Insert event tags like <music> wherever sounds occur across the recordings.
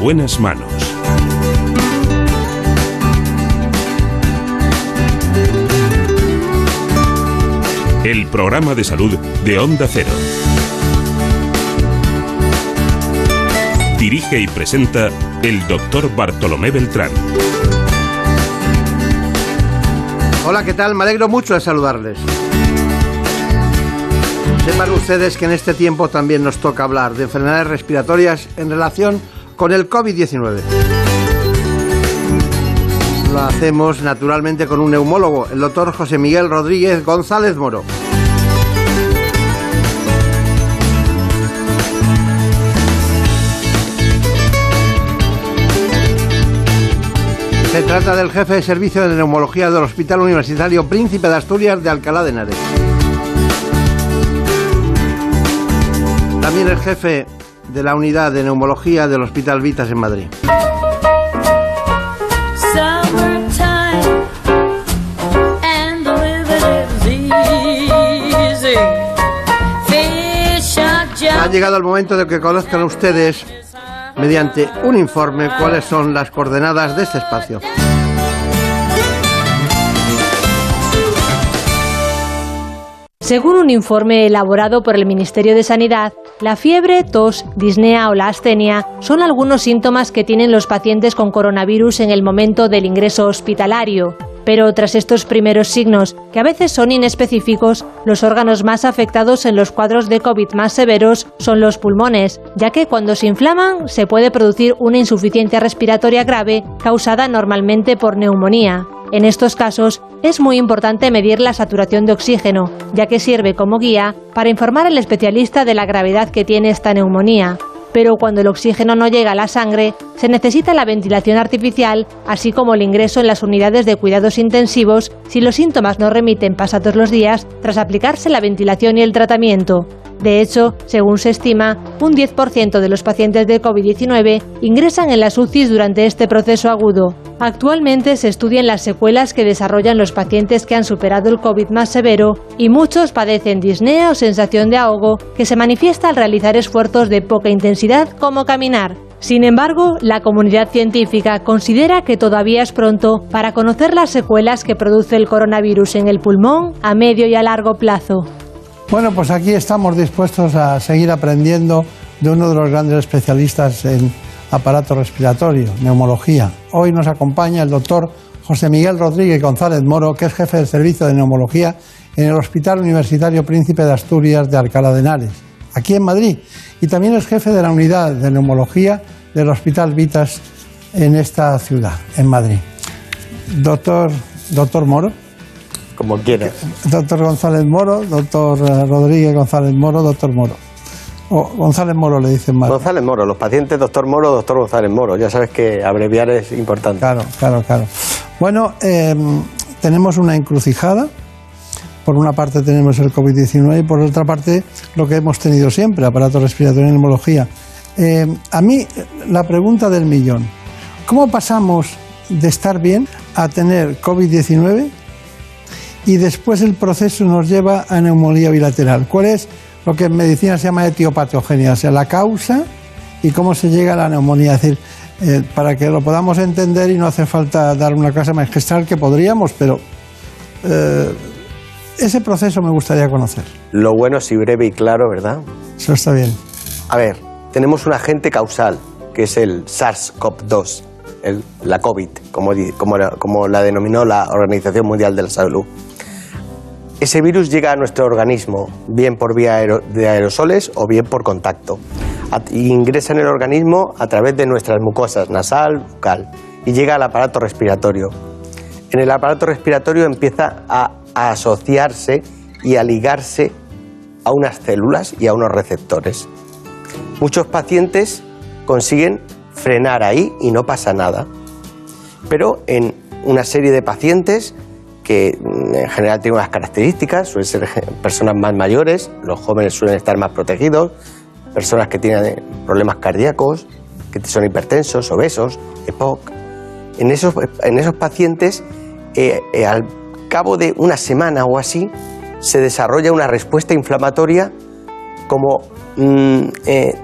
En buenas manos. El programa de salud de Onda Cero. Dirige y presenta el doctor Bartolomé Beltrán. Hola, ¿qué tal? Me alegro mucho de saludarles. Sepan ustedes que en este tiempo también nos toca hablar de enfermedades respiratorias en relación con el COVID-19. Lo hacemos naturalmente con un neumólogo, el doctor José Miguel Rodríguez González Moro. Se trata del jefe de servicio de neumología del Hospital Universitario Príncipe de Asturias de Alcalá de Henares. También es jefe de la unidad de neumología del Hospital Vitas en Madrid. Ha llegado el momento de que conozcan ustedes mediante un informe cuáles son las coordenadas de este espacio. Según un informe elaborado por el Ministerio de Sanidad, la fiebre, tos, disnea o la astenia son algunos síntomas que tienen los pacientes con coronavirus en el momento del ingreso hospitalario. Pero tras estos primeros signos, que a veces son inespecíficos, los órganos más afectados en los cuadros de COVID más severos son los pulmones, ya que cuando se inflaman se puede producir una insuficiencia respiratoria grave causada normalmente por neumonía. En estos casos es muy importante medir la saturación de oxígeno, ya que sirve como guía para informar al especialista de la gravedad que tiene esta neumonía pero cuando el oxígeno no llega a la sangre, se necesita la ventilación artificial, así como el ingreso en las unidades de cuidados intensivos si los síntomas no remiten pasados los días tras aplicarse la ventilación y el tratamiento. De hecho, según se estima, un 10% de los pacientes de COVID-19 ingresan en las UCIs durante este proceso agudo. Actualmente se estudian las secuelas que desarrollan los pacientes que han superado el COVID más severo y muchos padecen disnea o sensación de ahogo que se manifiesta al realizar esfuerzos de poca intensidad como caminar. Sin embargo, la comunidad científica considera que todavía es pronto para conocer las secuelas que produce el coronavirus en el pulmón a medio y a largo plazo. Bueno, pues aquí estamos dispuestos a seguir aprendiendo de uno de los grandes especialistas en aparato respiratorio, neumología. Hoy nos acompaña el doctor José Miguel Rodríguez González Moro, que es jefe del servicio de neumología en el Hospital Universitario Príncipe de Asturias de Alcalá de Henares, aquí en Madrid, y también es jefe de la unidad de neumología del Hospital Vitas en esta ciudad, en Madrid. Doctor, doctor Moro como quieras. Doctor González Moro, doctor eh, Rodríguez González Moro, doctor Moro. O González Moro le dicen más. González Moro, los pacientes doctor Moro, doctor González Moro. Ya sabes que abreviar es importante. Claro, claro, claro. Bueno, em, tenemos una encrucijada. Por una parte tenemos el COVID-19 y por otra parte lo que hemos tenido siempre, aparato respiratorio y neumología. Em, a mí la pregunta del millón, ¿cómo pasamos de estar bien a tener COVID-19 y después el proceso nos lleva a neumonía bilateral. ¿Cuál es lo que en medicina se llama etiopatogenia? O sea, la causa y cómo se llega a la neumonía. Es decir, eh, para que lo podamos entender y no hace falta dar una clase magistral que podríamos, pero eh, ese proceso me gustaría conocer. Lo bueno es y breve y claro, ¿verdad? Eso está bien. A ver, tenemos un agente causal, que es el SARS-CoV-2, la COVID, como, como, como la denominó la Organización Mundial de la Salud. Ese virus llega a nuestro organismo bien por vía de aerosoles o bien por contacto. ingresa en el organismo a través de nuestras mucosas nasal, bucal y llega al aparato respiratorio. En el aparato respiratorio empieza a, asociarse y a ligarse a unas células y a unos receptores. Muchos pacientes consiguen frenar ahí y no pasa nada. Pero en una serie de pacientes que mm, en general tienen unas características, suelen ser personas más mayores, los jóvenes suelen estar más protegidos, personas que tienen problemas cardíacos, que son hipertensos, obesos, EPOC. En esos, en esos pacientes, eh, eh, al cabo de una semana o así, se desarrolla una respuesta inflamatoria como mm, eh,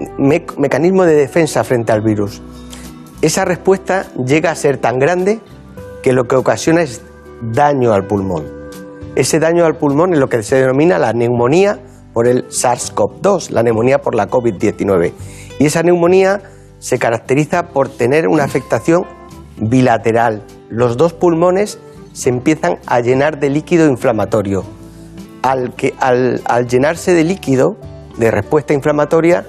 mecanismo de defensa frente al virus. Esa respuesta llega a ser tan grande que lo que ocasiona es daño al pulmón. Ese daño al pulmón es lo que se denomina la neumonía por el SARS-CoV-2, la neumonía por la COVID-19. Y esa neumonía se caracteriza por tener una afectación bilateral. Los dos pulmones se empiezan a llenar de líquido inflamatorio. Al, que, al, al llenarse de líquido, de respuesta inflamatoria,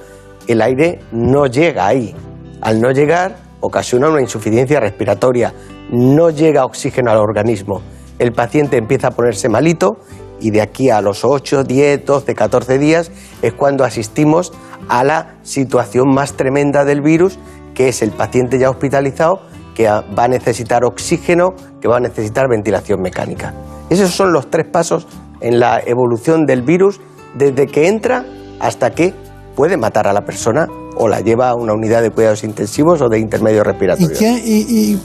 el aire no llega ahí. Al no llegar, ocasiona una insuficiencia respiratoria, no llega oxígeno al organismo. El paciente empieza a ponerse malito y de aquí a los 8, 10, 12, 14 días es cuando asistimos a la situación más tremenda del virus, que es el paciente ya hospitalizado que va a necesitar oxígeno, que va a necesitar ventilación mecánica. Esos son los tres pasos en la evolución del virus desde que entra hasta que puede matar a la persona o la lleva a una unidad de cuidados intensivos o de intermedio respiratorio. ¿Y,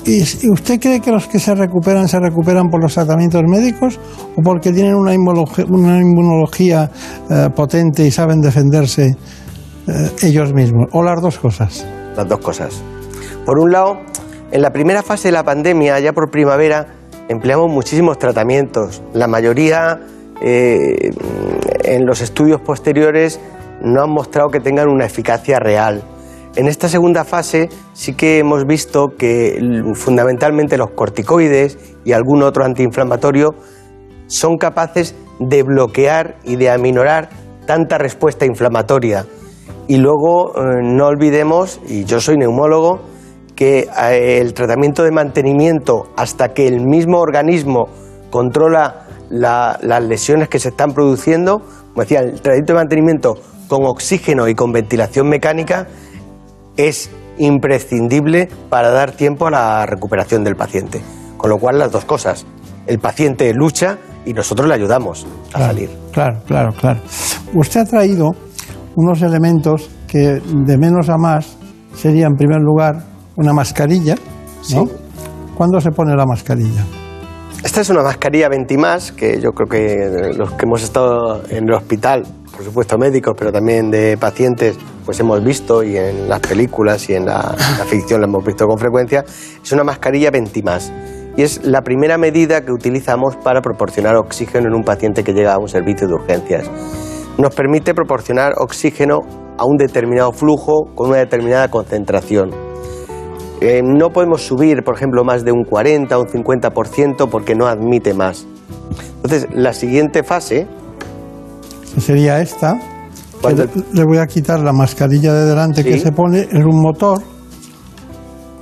usted cree que los que se recuperan se recuperan por los tratamientos médicos o porque tienen una inmunología, eh, potente y saben defenderse eh, ellos mismos? ¿O las dos cosas? Las dos cosas. Por un lado, en la primera fase de la pandemia, ya por primavera, empleamos muchísimos tratamientos. La mayoría eh, en los estudios posteriores no han mostrado que tengan una eficacia real. En esta segunda fase sí que hemos visto que fundamentalmente los corticoides y algún otro antiinflamatorio son capaces de bloquear y de aminorar tanta respuesta inflamatoria. Y luego eh, no olvidemos, y yo soy neumólogo, que eh, el tratamiento de mantenimiento hasta que el mismo organismo controla las lesiones que se están produciendo, como decía, el tratamiento de mantenimiento con oxígeno y con ventilación mecánica es imprescindible para dar tiempo a la recuperación del paciente. Con lo cual, las dos cosas. El paciente lucha y nosotros le ayudamos a salir. Claro, claro, claro. Usted ha traído unos elementos que de menos a más sería, en primer lugar, una mascarilla. ¿no? ¿Cuándo se pone la mascarilla? Esta es una mascarilla 20 más, que yo creo que los que hemos estado en el hospital por supuesto médicos, pero también de pacientes, pues hemos visto y en las películas y en la, ficción la hemos visto con frecuencia, es una mascarilla Ventimás. Y es la primera medida que utilizamos para proporcionar oxígeno en un paciente que llega a un servicio de urgencias. Nos permite proporcionar oxígeno a un determinado flujo con una determinada concentración. Eh, no podemos subir, por ejemplo, más de un 40 o un 50% porque no admite más. Entonces, la siguiente fase sería esta. Le, voy a quitar la mascarilla de delante que se pone, es un motor,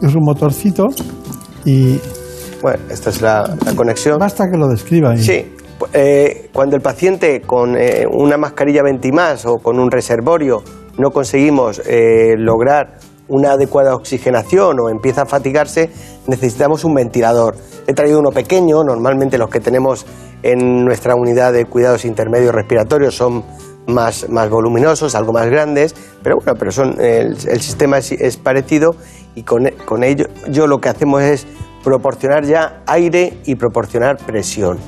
es un motorcito y... Bueno, esta es la, conexión. Basta que lo describa. Sí, eh, cuando el paciente con eh, una mascarilla ventimás o con un reservorio no conseguimos eh, lograr una adecuada oxigenación o empieza a fatigarse, necesitamos un ventilador. He traído uno pequeño, normalmente los que tenemos en nuestra unidad de cuidados intermedios respiratorios son más, más voluminosos, algo más grandes, pero bueno, pero son, el, sistema es, parecido y con, con ello yo lo que hacemos es proporcionar ya aire y proporcionar presión,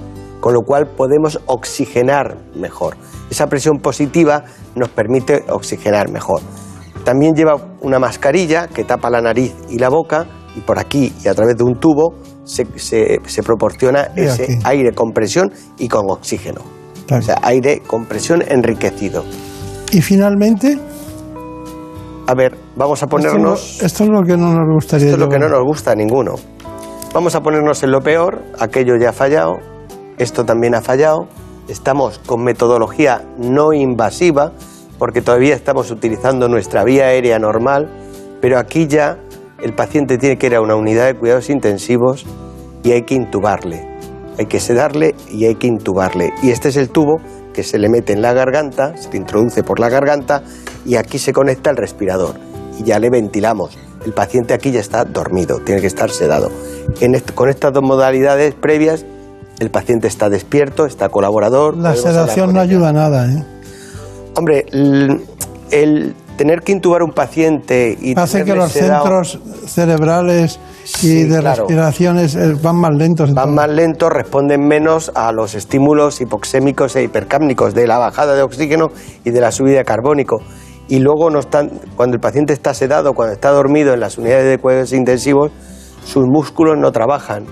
con lo cual podemos oxigenar mejor. Esa presión positiva nos permite oxigenar mejor. También lleva una mascarilla que tapa la nariz y la boca y por aquí y a través de un tubo se, se, proporciona ese aire con presión y con oxígeno. O sea, aire con presión enriquecido. Y finalmente... A ver, vamos a ponernos... Esto, es lo que no nos gustaría. Esto es lo que no nos gusta a ninguno. Vamos a ponernos en lo peor, aquello ya ha fallado, esto también ha fallado, estamos con metodología no invasiva, porque todavía estamos utilizando nuestra vía aérea normal, pero aquí ya el paciente tiene que ir a una unidad de cuidados intensivos y hay que intubarle. Hay que sedarle y hay que intubarle. Y este es el tubo que se le mete en la garganta, se le introduce por la garganta y aquí se conecta el respirador y ya le ventilamos. El paciente aquí ya está dormido, tiene que estar sedado. con estas dos modalidades previas, el paciente está despierto, está colaborador. La sedación no ayuda a nada, ¿eh? Hombre, el, tener que intubar un paciente y hace que los centros cerebrales y de respiraciones eh, van más lentos. Van más lentos, responden menos a los estímulos hipoxémicos e hipercámnicos de la bajada de oxígeno y de la subida de carbónico. y luego no están, cuando el paciente está sedado, cuando está dormido en las unidades de cuidados intensivos, sus músculos no trabajan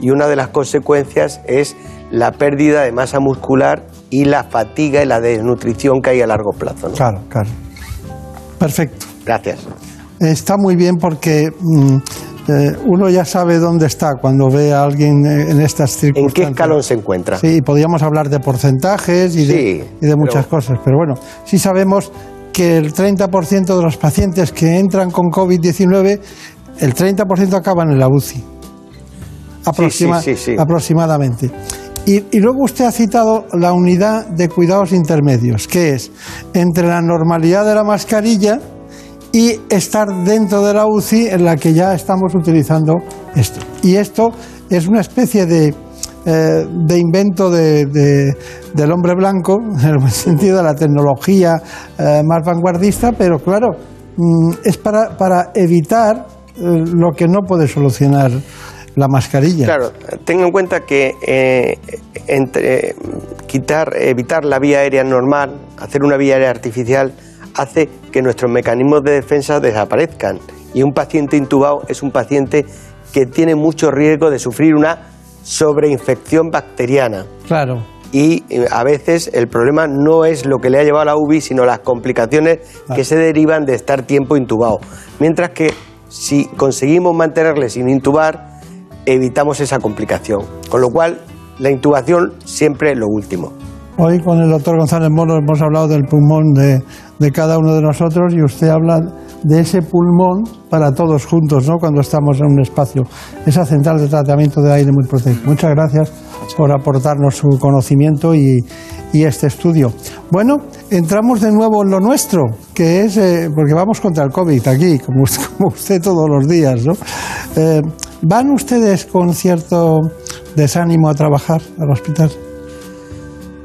y una de las consecuencias es la pérdida de masa muscular y la fatiga y la desnutrición que hay a largo plazo. Claro, claro. Perfecto. Gracias. Está muy bien porque mm, eh, uno ya sabe dónde está cuando ve a alguien eh, en estas circunstancias. ¿En qué escalón se encuentra? Sí, podríamos hablar de porcentajes y de, y de muchas cosas, pero bueno, sí sabemos que el 30% de los pacientes que entran con COVID-19, el 30% acaban en la UCI. aproximadamente. Y, luego usted ha citado la unidad de cuidados intermedios, que es entre la normalidad de la mascarilla y estar dentro de la UCI en la que ya estamos utilizando esto. Y esto es una especie de, eh, de invento de, del hombre blanco, <laughs> en el sentido de la tecnología eh, más vanguardista, pero claro, mm, es para, para evitar eh, lo que no puede solucionar la mascarilla. Claro, tenga en cuenta que entre, quitar, evitar la vía aérea normal, hacer una vía aérea artificial, hace que nuestros mecanismos de defensa desaparezcan. Y un paciente intubado es un paciente que tiene mucho riesgo de sufrir una sobreinfección bacteriana. Claro. Y eh, a veces el problema no es lo que le ha llevado a la UBI, sino las complicaciones que se derivan de estar tiempo intubado. Mientras que si conseguimos mantenerle sin intubar, evitamos esa complicación. Con lo cual, la intubación siempre es lo último. Hoy con el doctor González Moro hemos hablado del pulmón de, de, cada uno de nosotros y usted habla de ese pulmón para todos juntos, ¿no? Cuando estamos en un espacio, esa central de tratamiento de aire muy protegido. Muchas gracias por aportarnos su conocimiento y, y este estudio. Bueno, entramos de nuevo en lo nuestro, que es, eh, porque vamos contra el COVID aquí, como <laughs> como usted todos los días, ¿no? Eh, ¿Van ustedes con cierto desánimo a trabajar al hospital?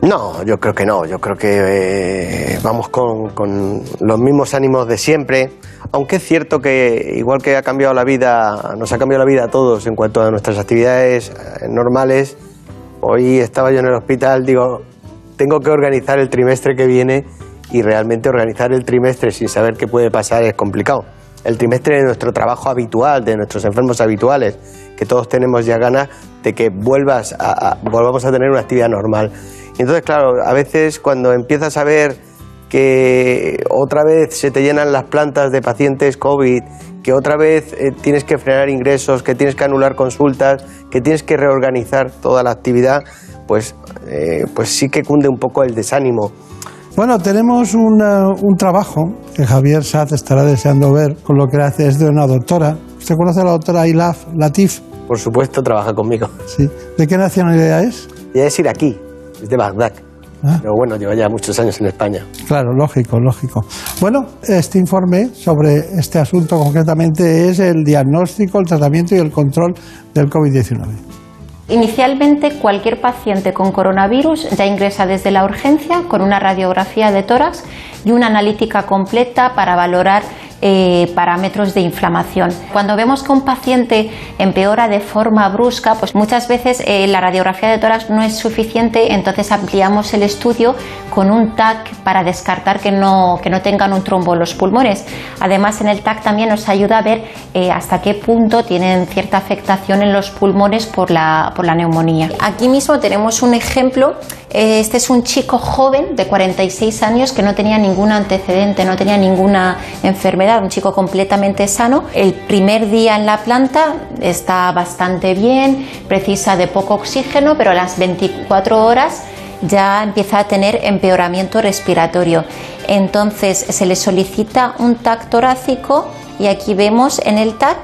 No, yo creo que no. Yo creo que eh, vamos con, con, los mismos ánimos de siempre. Aunque es cierto que, igual que ha cambiado la vida, nos ha cambiado la vida a todos en cuanto a nuestras actividades eh, normales. Hoy estaba yo en el hospital, digo, tengo que organizar el trimestre que viene y realmente organizar el trimestre sin saber qué puede pasar es complicado. El trimestre de nuestro trabajo habitual, de nuestros enfermos habituales, que todos tenemos ya ganas de que vuelvas a, volvamos a tener una actividad normal. Entonces, claro, a veces cuando empiezas a ver que otra vez se te llenan las plantas de pacientes COVID, que otra vez eh, tienes que frenar ingresos, que tienes que anular consultas, que tienes que reorganizar toda la actividad, pues, eh, pues sí que cunde un poco el desánimo. Bueno, tenemos una, un trabajo que Javier Saz estará deseando ver, con lo que hace es de una doctora. ¿Usted conoce a la doctora Ilaf Latif? Por supuesto, trabaja conmigo. Sí. ¿De qué nacionalidad es? Ya es ir aquí es de Bagdad. Ah. Pero bueno, lleva ya muchos años en España. Claro, lógico, lógico. Bueno, este informe sobre este asunto concretamente es el diagnóstico, el tratamiento y el control del COVID-19. Inicialmente, cualquier paciente con coronavirus ya ingresa desde la urgencia con una radiografía de tórax y una analítica completa para valorar eh, parámetros de inflamación. Cuando vemos que un paciente empeora de forma brusca, pues muchas veces eh, la radiografía de tórax no es suficiente, entonces ampliamos el estudio con un TAC para descartar que no, que no tengan un trombo en los pulmones. Además, en el TAC también nos ayuda a ver eh, hasta qué punto tienen cierta afectación en los pulmones por la, por la neumonía. Aquí mismo tenemos un ejemplo. Este es un chico joven de 46 años que no tenía ningún antecedente, no tenía ninguna enfermedad un chico completamente sano. El primer día en la planta está bastante bien, precisa de poco oxígeno, pero a las 24 horas ya empieza a tener empeoramiento respiratorio. Entonces se le solicita un TAC torácico y aquí vemos en el TAC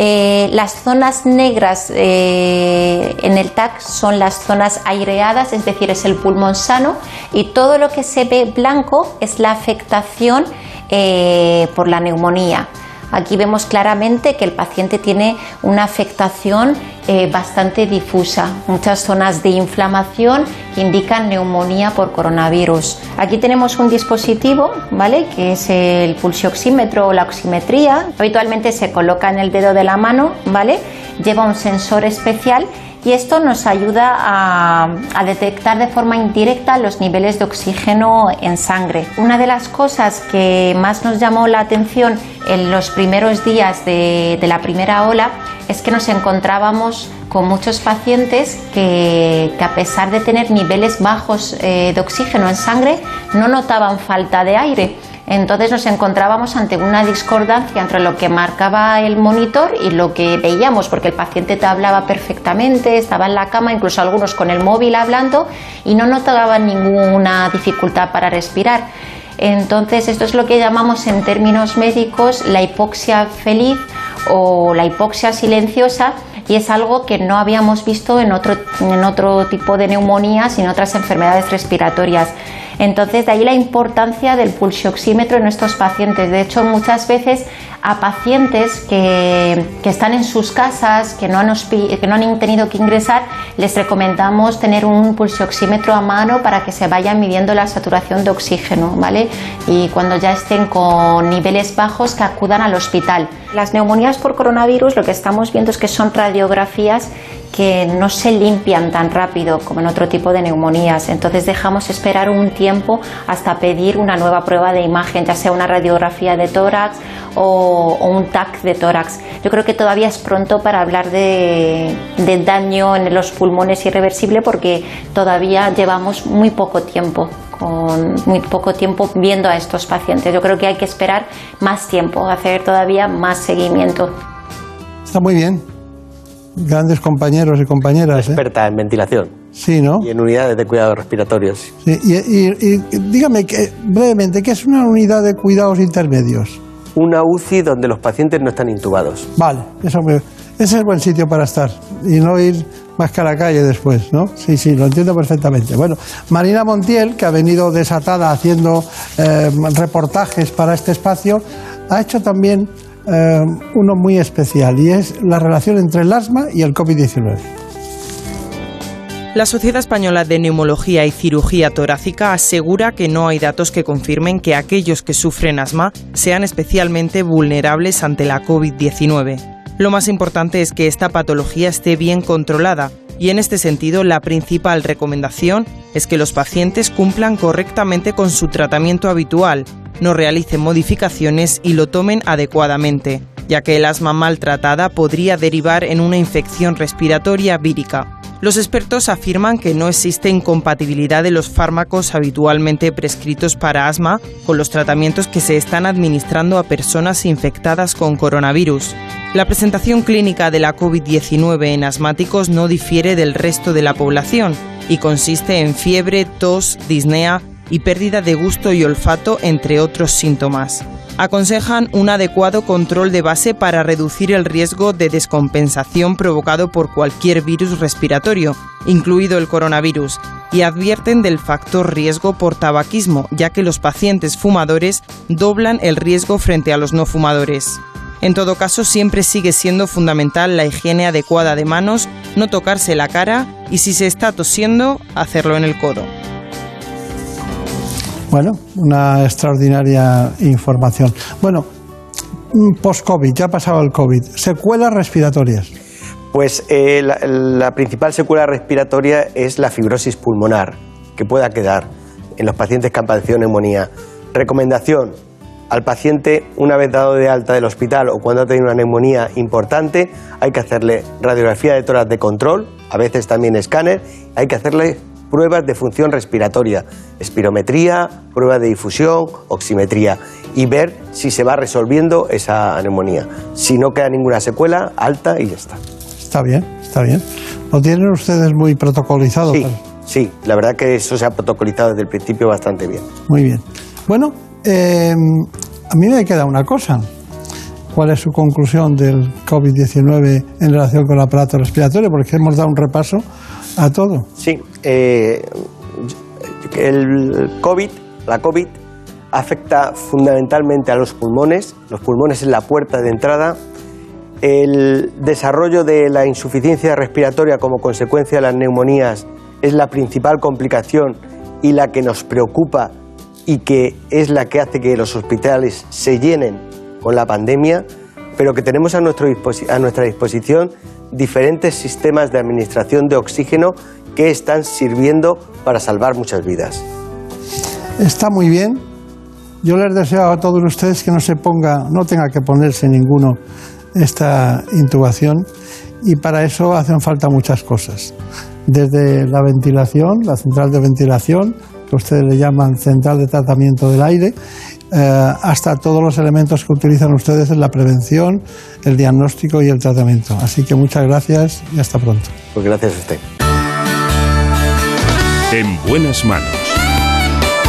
eh, las zonas negras eh, en el TAC son las zonas aireadas, es decir, es el pulmón sano, y todo lo que se ve blanco es la afectación eh, por la neumonía. Aquí vemos claramente que el paciente tiene una afectación eh, bastante difusa, muchas zonas de inflamación que indican neumonía por coronavirus. Aquí tenemos un dispositivo, ¿vale? Que es el pulsioxímetro o la oximetría. Habitualmente se coloca en el dedo de la mano, ¿vale? Lleva un sensor especial y esto nos ayuda a, detectar de forma indirecta los niveles de oxígeno en sangre. Una de las cosas que más nos llamó la atención en los primeros días de, la primera ola es que nos encontrábamos con muchos pacientes que, que a pesar de tener niveles bajos eh, de oxígeno en sangre no notaban falta de aire entonces nos encontrábamos ante una discordancia entre lo que marcaba el monitor y lo que veíamos, porque el paciente te hablaba perfectamente, estaba en la cama, incluso algunos con el móvil hablando y no notaban ninguna dificultad para respirar. Entonces esto es lo que llamamos en términos médicos la hipoxia feliz o la hipoxia silenciosa y es algo que no habíamos visto en otro, en otro tipo de neumonías y en otras enfermedades respiratorias. Entonces, de ahí la importancia del pulsioxímetro en estos pacientes. De hecho, muchas veces a pacientes que, que están en sus casas, que no, han, que no han tenido que ingresar, les recomendamos tener un pulsioxímetro a mano para que se vayan midiendo la saturación de oxígeno, ¿vale? Y cuando ya estén con niveles bajos, que acudan al hospital. Las neumonías por coronavirus lo que estamos viendo es que son radiografías que no se limpian tan rápido como en otro tipo de neumonías. Entonces dejamos esperar un tiempo hasta pedir una nueva prueba de imagen, ya sea una radiografía de tórax o, un TAC de tórax. Yo creo que todavía es pronto para hablar de, de daño en los pulmones irreversible porque todavía llevamos muy poco tiempo con muy poco tiempo viendo a estos pacientes. Yo creo que hay que esperar más tiempo, hacer todavía más seguimiento. Está muy bien. Grandes compañeros y compañeras. ¿eh? Experta en ventilación. Sí, ¿no? Y en unidades de cuidados respiratorios. Sí, y, y- y dígame que, brevemente, ¿qué es una unidad de cuidados intermedios? Una UCI donde los pacientes no están intubados. Vale, eso me- ese es el buen sitio para estar y no ir más que a la calle después, ¿no? Sí, sí, lo entiendo perfectamente. Bueno, Marina Montiel, que ha venido desatada haciendo eh, reportajes para este espacio, ha hecho también eh, uno muy especial y es la relación entre el asma y el COVID-19. La Sociedad Española de Neumología y Cirugía Torácica asegura que no hay datos que confirmen que aquellos que sufren asma sean especialmente vulnerables ante la COVID-19. Lo más importante es que esta patología esté bien controlada y en este sentido la principal recomendación es que los pacientes cumplan correctamente con su tratamiento habitual, no realicen modificaciones y lo tomen adecuadamente, ya que el asma maltratada podría derivar en una infección respiratoria vírica. Los expertos afirman que no existe incompatibilidad de los fármacos habitualmente prescritos para asma con los tratamientos que se están administrando a personas infectadas con coronavirus. La presentación clínica de la COVID-19 en asmáticos no difiere del resto de la población y consiste en fiebre, tos, disnea y pérdida de gusto y olfato, entre otros síntomas. Aconsejan un adecuado control de base para reducir el riesgo de descompensación provocado por cualquier virus respiratorio, incluido el coronavirus, y advierten del factor riesgo por tabaquismo, ya que los pacientes fumadores doblan el riesgo frente a los no fumadores. En todo caso, siempre sigue siendo fundamental la higiene adecuada de manos, no tocarse la cara y si se está tosiendo, hacerlo en el codo. Bueno, una extraordinaria información. Bueno, mm, post-COVID, ya ha pasado el COVID, secuelas respiratorias. Pues eh, la, principal secuela respiratoria es la fibrosis pulmonar, que pueda quedar en los pacientes que han padecido neumonía. Recomendación, al paciente, una vez dado de alta del hospital o cuando ha tenido una neumonía importante, hay que hacerle radiografía de tórax de control, a veces también escáner, hay que hacerle pruebas de función respiratoria, espirometría, pruebas de difusión, oximetría y ver si se va resolviendo esa neumonía. Si no queda ninguna secuela, alta y ya está. Está bien, está bien. Lo tienen ustedes muy protocolizado. Sí, pero- sí, la verdad que eso se ha protocolizado desde el principio bastante bien. Muy bien. Bueno, eh, a mí me queda una cosa. ¿Cuál es su conclusión del COVID-19 en relación con el aparato respiratorio? Porque hemos dado un repaso a todo. Sí, eh, el COVID, la COVID, afecta fundamentalmente a los pulmones. Los pulmones es la puerta de entrada. El desarrollo de la insuficiencia respiratoria como consecuencia de las neumonías es la principal complicación y la que nos preocupa y que es la que hace que los hospitales se llenen con la pandemia. Pero que tenemos a, nuestra disposición diferentes sistemas de administración de oxígeno que están sirviendo para salvar muchas vidas. Está muy bien. Yo les deseo a todos ustedes que no se ponga, no tenga que ponerse ninguno esta intubación y para eso hacen falta muchas cosas. Desde la ventilación, la central de ventilación, que ustedes le llaman central de tratamiento del aire, eh, hasta todos los elementos que utilizan ustedes en la prevención, el diagnóstico y el tratamiento. Así que muchas gracias y hasta pronto. Pues gracias a usted. En buenas manos.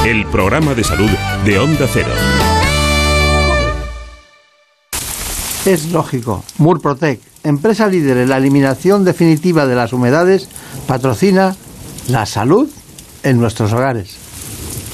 El programa de salud de Onda Cero. Es lógico. Murprotec, empresa líder en la eliminación definitiva de las humedades, patrocina la salud en nuestros hogares.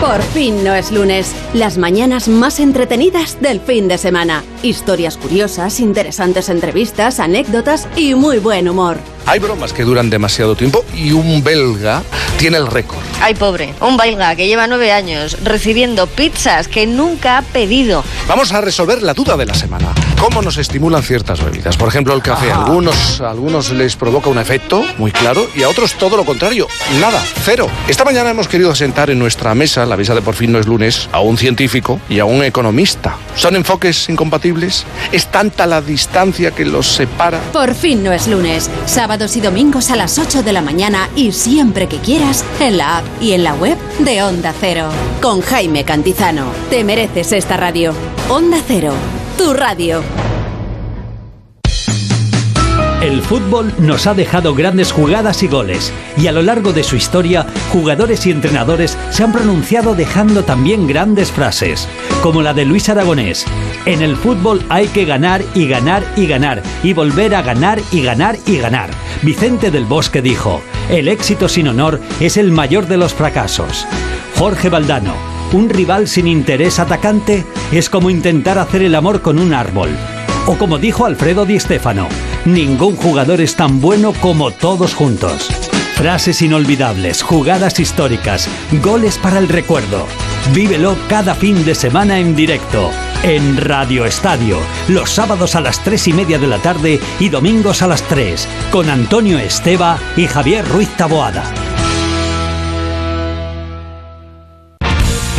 Por fin no es lunes. Las mañanas más entretenidas del fin de semana. Historias curiosas, interesantes entrevistas, anécdotas y muy buen humor. Hay bromas que duran demasiado tiempo y un belga tiene el récord. Ay, pobre, un belga que lleva nueve años recibiendo pizzas que nunca ha pedido. Vamos a resolver la duda de la semana. ¿Cómo nos estimulan ciertas bebidas? Por ejemplo, el café. A algunos, a algunos les provoca un efecto muy claro y a otros todo lo contrario. Nada, cero. Esta mañana hemos querido sentar en nuestra mesa, la mesa de por fin no es lunes, a un científico y a un economista. ¿Son enfoques incompatibles? ¿Es tanta la distancia que los separa? Por fin no es lunes. Sábados y domingos a las 8 de la mañana y siempre que quieras en la app y en la web de Onda Cero. Con Jaime Cantizano. Te mereces esta radio. Onda Cero, tu radio. El fútbol nos ha dejado grandes jugadas y goles, y a lo largo de su historia, jugadores y entrenadores se han pronunciado dejando también grandes frases, como la de Luis Aragonés. En el fútbol hay que ganar y ganar y ganar, y volver a ganar y ganar y ganar. Vicente del Bosque dijo, el éxito sin honor es el mayor de los fracasos. Jorge Valdano, un rival sin interés atacante es como intentar hacer el amor con un árbol. O como dijo Alfredo Di Stéfano, ningún jugador es tan bueno como todos juntos. Frases inolvidables, jugadas históricas, goles para el recuerdo. Vívelo cada fin de semana en directo, en Radio Estadio, los sábados a las 3 y media de la tarde y domingos a las 3, con Antonio Esteba y Javier Ruiz Taboada.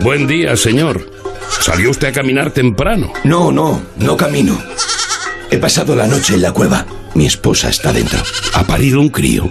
Buen día, señor. ¿Salió usted a caminar temprano? No, no, no camino. He pasado la noche en la cueva. Mi esposa está dentro. Ha parido un crío.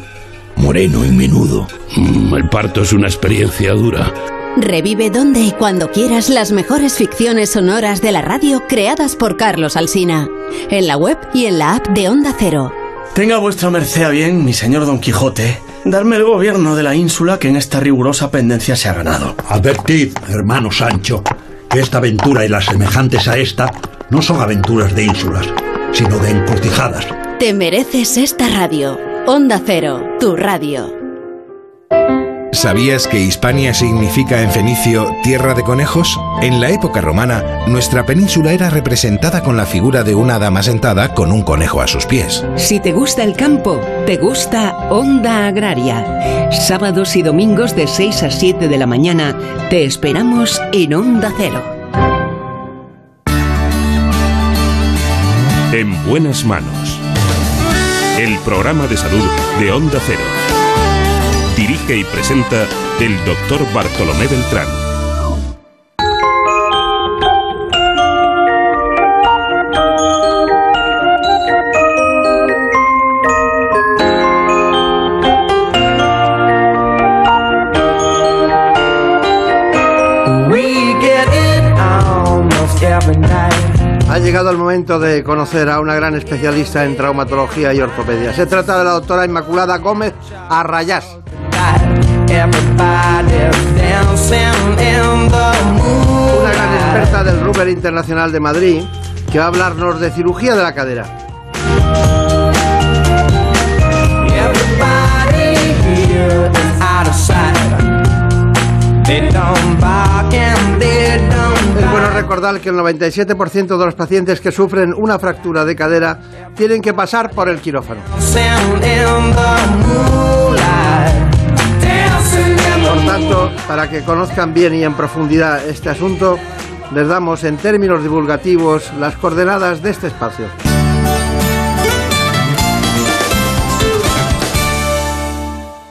Moreno y menudo. Mm, el parto es una experiencia dura. Revive donde y cuando quieras las mejores ficciones sonoras de la radio creadas por Carlos Alsina. En la web y en la app de Onda Cero. Tenga vuestra merced a bien, mi señor Don Quijote, darme el gobierno de la ínsula que en esta rigurosa pendencia se ha ganado. Advertid, hermano Sancho, que esta aventura y las semejantes a esta no son aventuras de ínsulas, sino de encrucijadas. Te mereces esta radio. Onda Cero, tu radio. ¿Sabías que Hispania significa en fenicio tierra de conejos? En la época romana, nuestra península era representada con la figura de una dama sentada con un conejo a sus pies. Si te gusta el campo, te gusta Onda Agraria. Sábados y domingos de 6 a 7 de la mañana, te esperamos en Onda Cero. En buenas manos. El programa de salud de Onda Cero. Dirige y presenta el doctor Bartolomé Beltrán. Ha llegado el momento de conocer a una gran especialista en traumatología y ortopedia. Se trata de la doctora Inmaculada Gómez Arrayás. Una gran experta del Ruber Internacional de Madrid que va a hablarnos de cirugía de la cadera. Es bueno recordar que el 97% de los pacientes que sufren una fractura de cadera tienen que pasar por el quirófano. Tanto, para que conozcan bien y en profundidad este asunto, les damos en términos divulgativos las coordenadas de este espacio.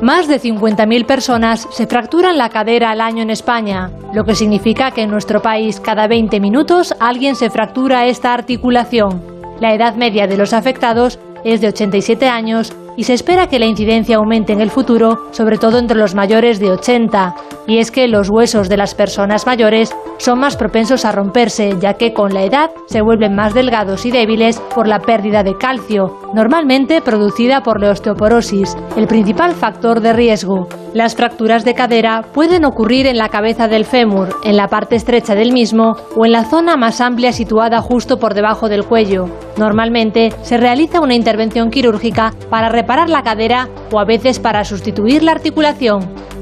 Más de 50.000 personas se fracturan la cadera al año en España, lo que significa que en nuestro país cada 20 minutos alguien se fractura esta articulación. La edad media de los afectados es de 87 años y se espera que la incidencia aumente en el futuro, sobre todo entre los mayores de 80. Y es que los huesos de las personas mayores son más propensos a romperse, ya que con la edad se vuelven más delgados y débiles por la pérdida de calcio, normalmente producida por la osteoporosis, el principal factor de riesgo. Las fracturas de cadera pueden ocurrir en la cabeza del fémur, en la parte estrecha del mismo o en la zona más amplia situada justo por debajo del cuello. Normalmente se realiza una intervención quirúrgica para reparar la cadera o a veces para sustituir la articulación.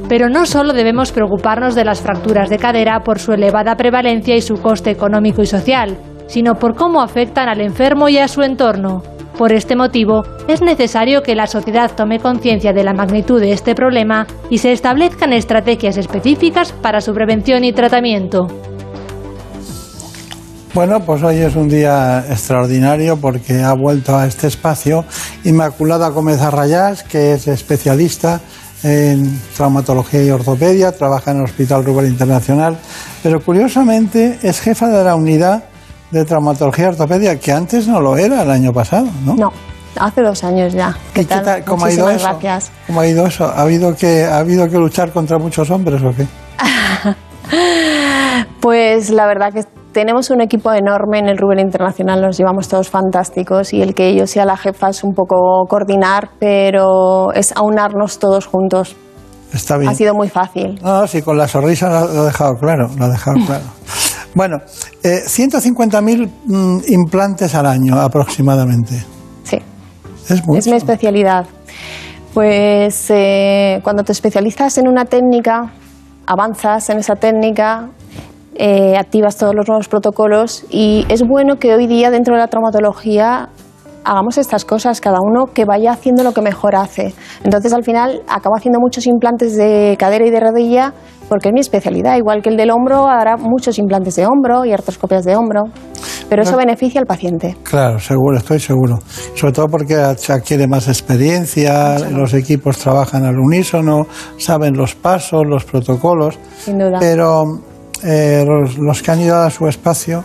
Pero no solo debemos preocuparnos de las fracturas de cadera por su elevada prevalencia y su coste económico y social, sino por cómo afectan al enfermo y a su entorno. Por este motivo, es necesario que la sociedad tome conciencia de la magnitud de este problema y se establezcan estrategias específicas para su prevención y tratamiento. Bueno, pues hoy es un día extraordinario porque ha vuelto a este espacio Inmaculada Gómez Arrayás, que es especialista en traumatología y ortopedia, trabaja en el Hospital Ruber Internacional, pero curiosamente es jefa de la unidad de traumatología y ortopedia, que antes no lo era el año pasado, ¿no? No, hace dos años ya. ¿Qué, tal? ¿Cómo ha ido eso? gracias. ¿Cómo ha ido eso? ¿Ha habido que, ha habido que luchar contra muchos hombres o qué? <laughs> Pues la verdad que tenemos un equipo enorme en el Ruber Internacional, nos llevamos todos fantásticos y el que yo sea la jefa es un poco coordinar, pero es aunarnos todos juntos. Está bien. Ha sido muy fácil. No, sí, con la sonrisa lo ha dejado claro, lo ha dejado claro. Bueno, eh, 150.000 mm, implantes al año aproximadamente. Sí. Es mucho. Es mi especialidad. Pues eh, cuando te especializas en una técnica, avanzas en esa técnica, eh, activas todos los nuevos protocolos y es bueno que hoy día dentro de la traumatología hagamos estas cosas, cada uno que vaya haciendo lo que mejor hace. Entonces al final acabo haciendo muchos implantes de cadera y de rodilla porque es mi especialidad, igual que el del hombro, hará muchos implantes de hombro y artroscopias de hombro, pero eso beneficia al paciente. Claro, seguro, estoy seguro. Sobre todo porque adquiere más experiencia, los equipos trabajan al unísono, saben los pasos, los protocolos. Sin duda. Pero eh, los, los que han ido a su espacio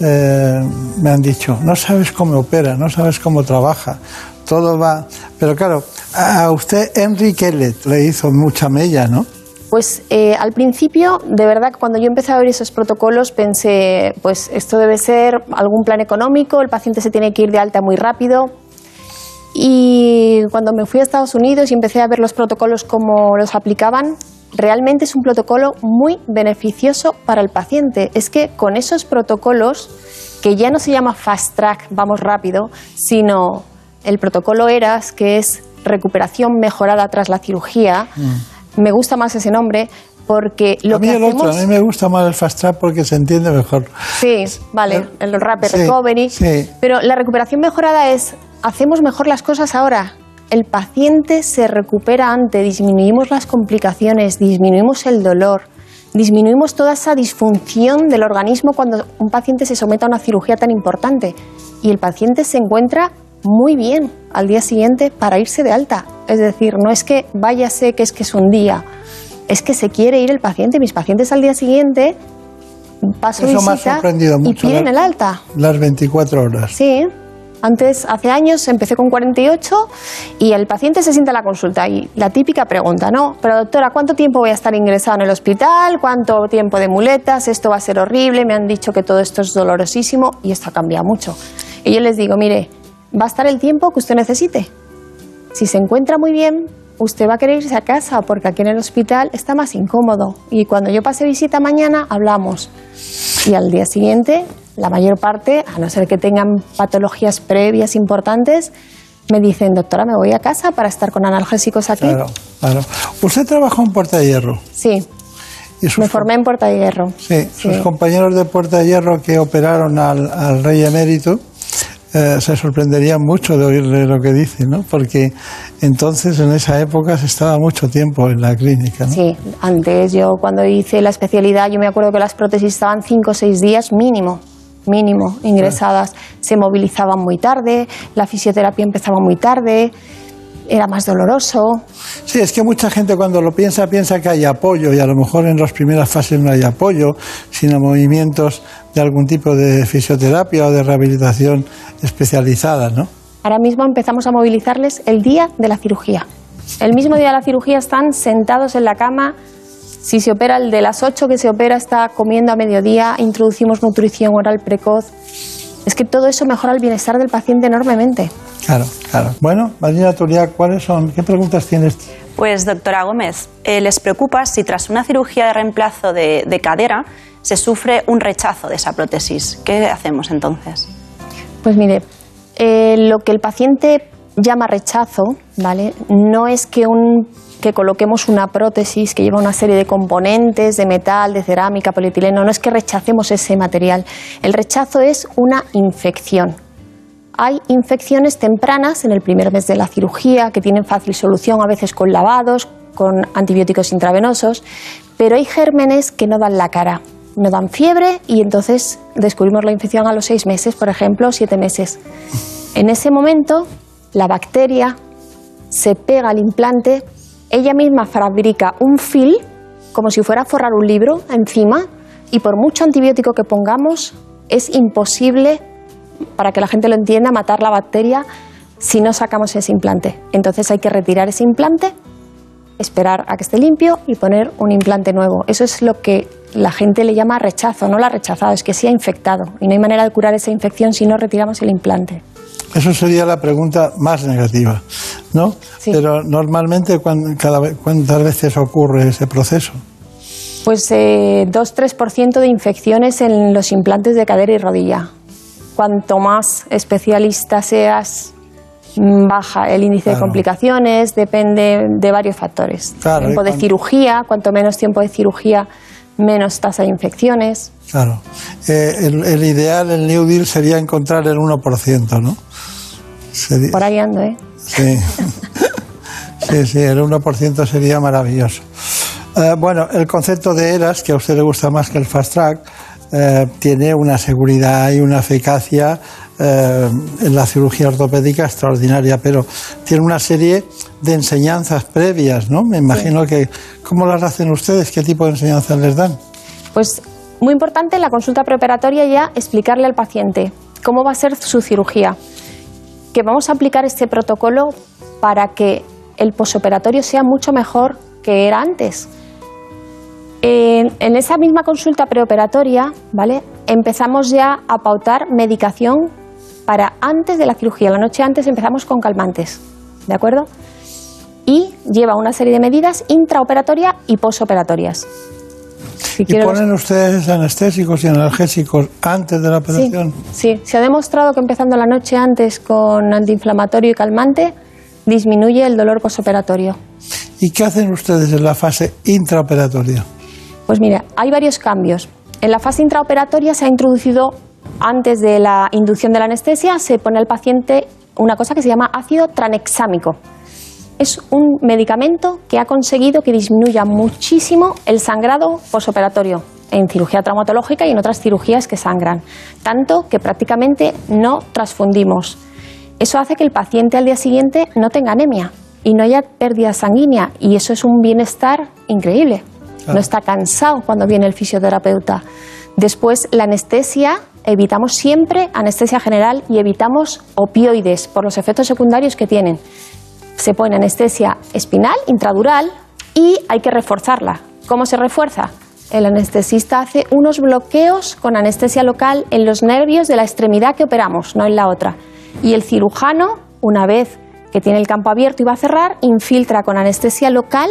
eh, me han dicho, no sabes cómo opera, no sabes cómo trabaja, todo va... Pero claro, a usted Henry Kellett le hizo mucha mella, ¿no? Pues eh, al principio, de verdad, cuando yo empecé a ver esos protocolos, pensé, pues esto debe ser algún plan económico, el paciente se tiene que ir de alta muy rápido. Y cuando me fui a Estados Unidos y empecé a ver los protocolos como los aplicaban, realmente es un protocolo muy beneficioso para el paciente. Es que con esos protocolos, que ya no se llama fast track, vamos rápido, sino el protocolo ERAS, que es recuperación mejorada tras la cirugía, me gusta más ese nombre porque lo a mí que el otro, a mí me gusta más el fast track porque se entiende mejor. Sí, vale, el Rapid Sí, Recovery. sí. Pero la recuperación mejorada es, hacemos mejor las cosas ahora. El paciente se recupera antes, disminuimos las complicaciones, disminuimos el dolor, disminuimos toda esa disfunción del organismo cuando un paciente se somete a una cirugía tan importante. Y el paciente se encuentra muy bien al día siguiente para irse de alta. Es decir, no es que váyase que es que es un día, es que se quiere ir el paciente. Mis pacientes al día siguiente paso Eso me ha visita sorprendido y piden el alta. Las 24 horas. Sí. Antes, hace años, empecé con 48 y el paciente se sienta a la consulta y la típica pregunta, ¿no? Pero doctora, ¿cuánto tiempo voy a estar ingresado en el hospital? ¿Cuánto tiempo de muletas? Esto va a ser horrible, me han dicho que todo esto es dolorosísimo y esto ha cambiado mucho. Y yo les digo, mire, va a estar el tiempo que usted necesite. Si se encuentra muy bien, usted va a querer irse a casa porque aquí en el hospital está más incómodo. Y cuando yo pase visita mañana, hablamos. Y al día siguiente, la mayor parte, a no ser que tengan patologías previas importantes, me dicen, doctora, me voy a casa para estar con analgésicos aquí. Claro, claro. Usted trabajó en Puerta de Hierro. Sí, Y sus, me formé en Puerta de Hierro. sí, sus compañeros de Puerta de Hierro que operaron al, al rey emérito eh, se sorprenderían mucho de oírle lo que dice, ¿no? Porque entonces, en esa época, se estaba mucho tiempo en la clínica. Sí, antes yo cuando hice la especialidad, yo me acuerdo que las prótesis estaban cinco o seis días mínimo, mínimo, ingresadas. Se movilizaban muy tarde, la fisioterapia empezaba muy tarde, era más doloroso. Sí, es que mucha gente cuando lo piensa piensa que hay apoyo y a lo mejor en las primeras fases no hay apoyo, sino movimientos de algún tipo de fisioterapia o de rehabilitación especializada, ¿no? Ahora mismo empezamos a movilizarles el día de la cirugía. El mismo día de la cirugía están sentados en la cama. Si se opera el de las 8 que se opera, está comiendo a mediodía, introducimos nutrición oral precoz. Es que todo eso mejora el bienestar del paciente enormemente. Claro, claro. Bueno, Marina Turia, ¿cuáles son? ¿Qué preguntas tienes? Pues, doctora Gómez, eh, ¿les preocupa si tras una cirugía de reemplazo de, de cadera se sufre un rechazo de esa prótesis? ¿Qué hacemos entonces? Pues mire, eh, lo que el paciente llama rechazo, ¿vale? No es que, un, que coloquemos una prótesis que lleva una serie de componentes de metal, de cerámica, polietileno, no es que rechacemos ese material. El rechazo es una infección. Hay infecciones tempranas en el primer mes de la cirugía que tienen fácil solución, a veces con lavados, con antibióticos intravenosos, pero hay gérmenes que no dan la cara, no dan fiebre y entonces descubrimos la infección a los seis meses, por ejemplo, siete meses. En ese momento, la bacteria se pega al implante, ella misma fabrica un fil, como si fuera a forrar un libro encima, y por mucho antibiótico que pongamos, es imposible, para que la gente lo entienda, matar la bacteria si no sacamos ese implante. Entonces hay que retirar ese implante, esperar a que esté limpio y poner un implante nuevo. Eso es lo que la gente le llama rechazo, no la ha rechazado, es que sí ha infectado. Y no hay manera de curar esa infección si no retiramos el implante. Eso sería la pregunta más negativa, ¿no? Pero normalmente, ¿cuán- cada ve- ¿cuántas veces ocurre ese proceso? Pues eh, 2-3% de infecciones en los implantes de cadera y rodilla. Cuanto más especialista seas, mm, baja el índice de complicaciones, depende de varios factores. Claro, tiempo de cirugía, cuanto menos tiempo de cirugía, menos tasa de infecciones. Claro. Eh, el, el ideal, el New Deal, sería encontrar el 1%, ¿no? Sería- Por ahí ando, ¿eh? Sí. <laughs> sí, sí, el 1% sería maravilloso. Eh, bueno, el concepto de ERAS, que a usted le gusta más que el Fast Track, eh, tiene una seguridad y una eficacia eh, en la cirugía ortopédica extraordinaria, pero tiene una serie de enseñanzas previas, ¿no? Me imagino que, ¿cómo las hacen ustedes? ¿Qué tipo de enseñanzas les dan? Pues muy importante en la consulta preoperatoria ya explicarle al paciente cómo va a ser su cirugía, que vamos a aplicar este protocolo para que el posoperatorio sea mucho mejor que era antes. En, en esa misma consulta preoperatoria, ¿vale? Empezamos ya a pautar medicación para antes de la cirugía. La noche antes empezamos con calmantes, ¿de acuerdo? Y lleva una serie de medidas intraoperatorias y posoperatorias. Si ¿Y ponen ustedes anestésicos y analgésicos antes de la operación? Sí, se ha demostrado que empezando la noche antes con antiinflamatorio y calmante disminuye el dolor posoperatorio. ¿Y qué hacen ustedes en la fase intraoperatoria? Pues mira, hay varios cambios. En la fase intraoperatoria se ha introducido, antes de la inducción de la anestesia, se pone al paciente una cosa que se llama ácido tranexámico. Es un medicamento que ha conseguido que disminuya muchísimo el sangrado posoperatorio en cirugía traumatológica y en otras cirugías que sangran, tanto que prácticamente no transfundimos. Eso hace que el paciente al día siguiente no tenga anemia y no haya pérdida sanguínea y eso es un bienestar increíble. No está cansado cuando viene el fisioterapeuta. Después, la anestesia, evitamos siempre anestesia general y evitamos opioides por los efectos secundarios que tienen. Se pone anestesia espinal, intradural y hay que reforzarla. ¿Cómo se refuerza? El anestesista hace unos bloqueos con anestesia local en los nervios de la extremidad que operamos, no en la otra. Y el cirujano, una vez que tiene el campo abierto y va a cerrar, infiltra con anestesia local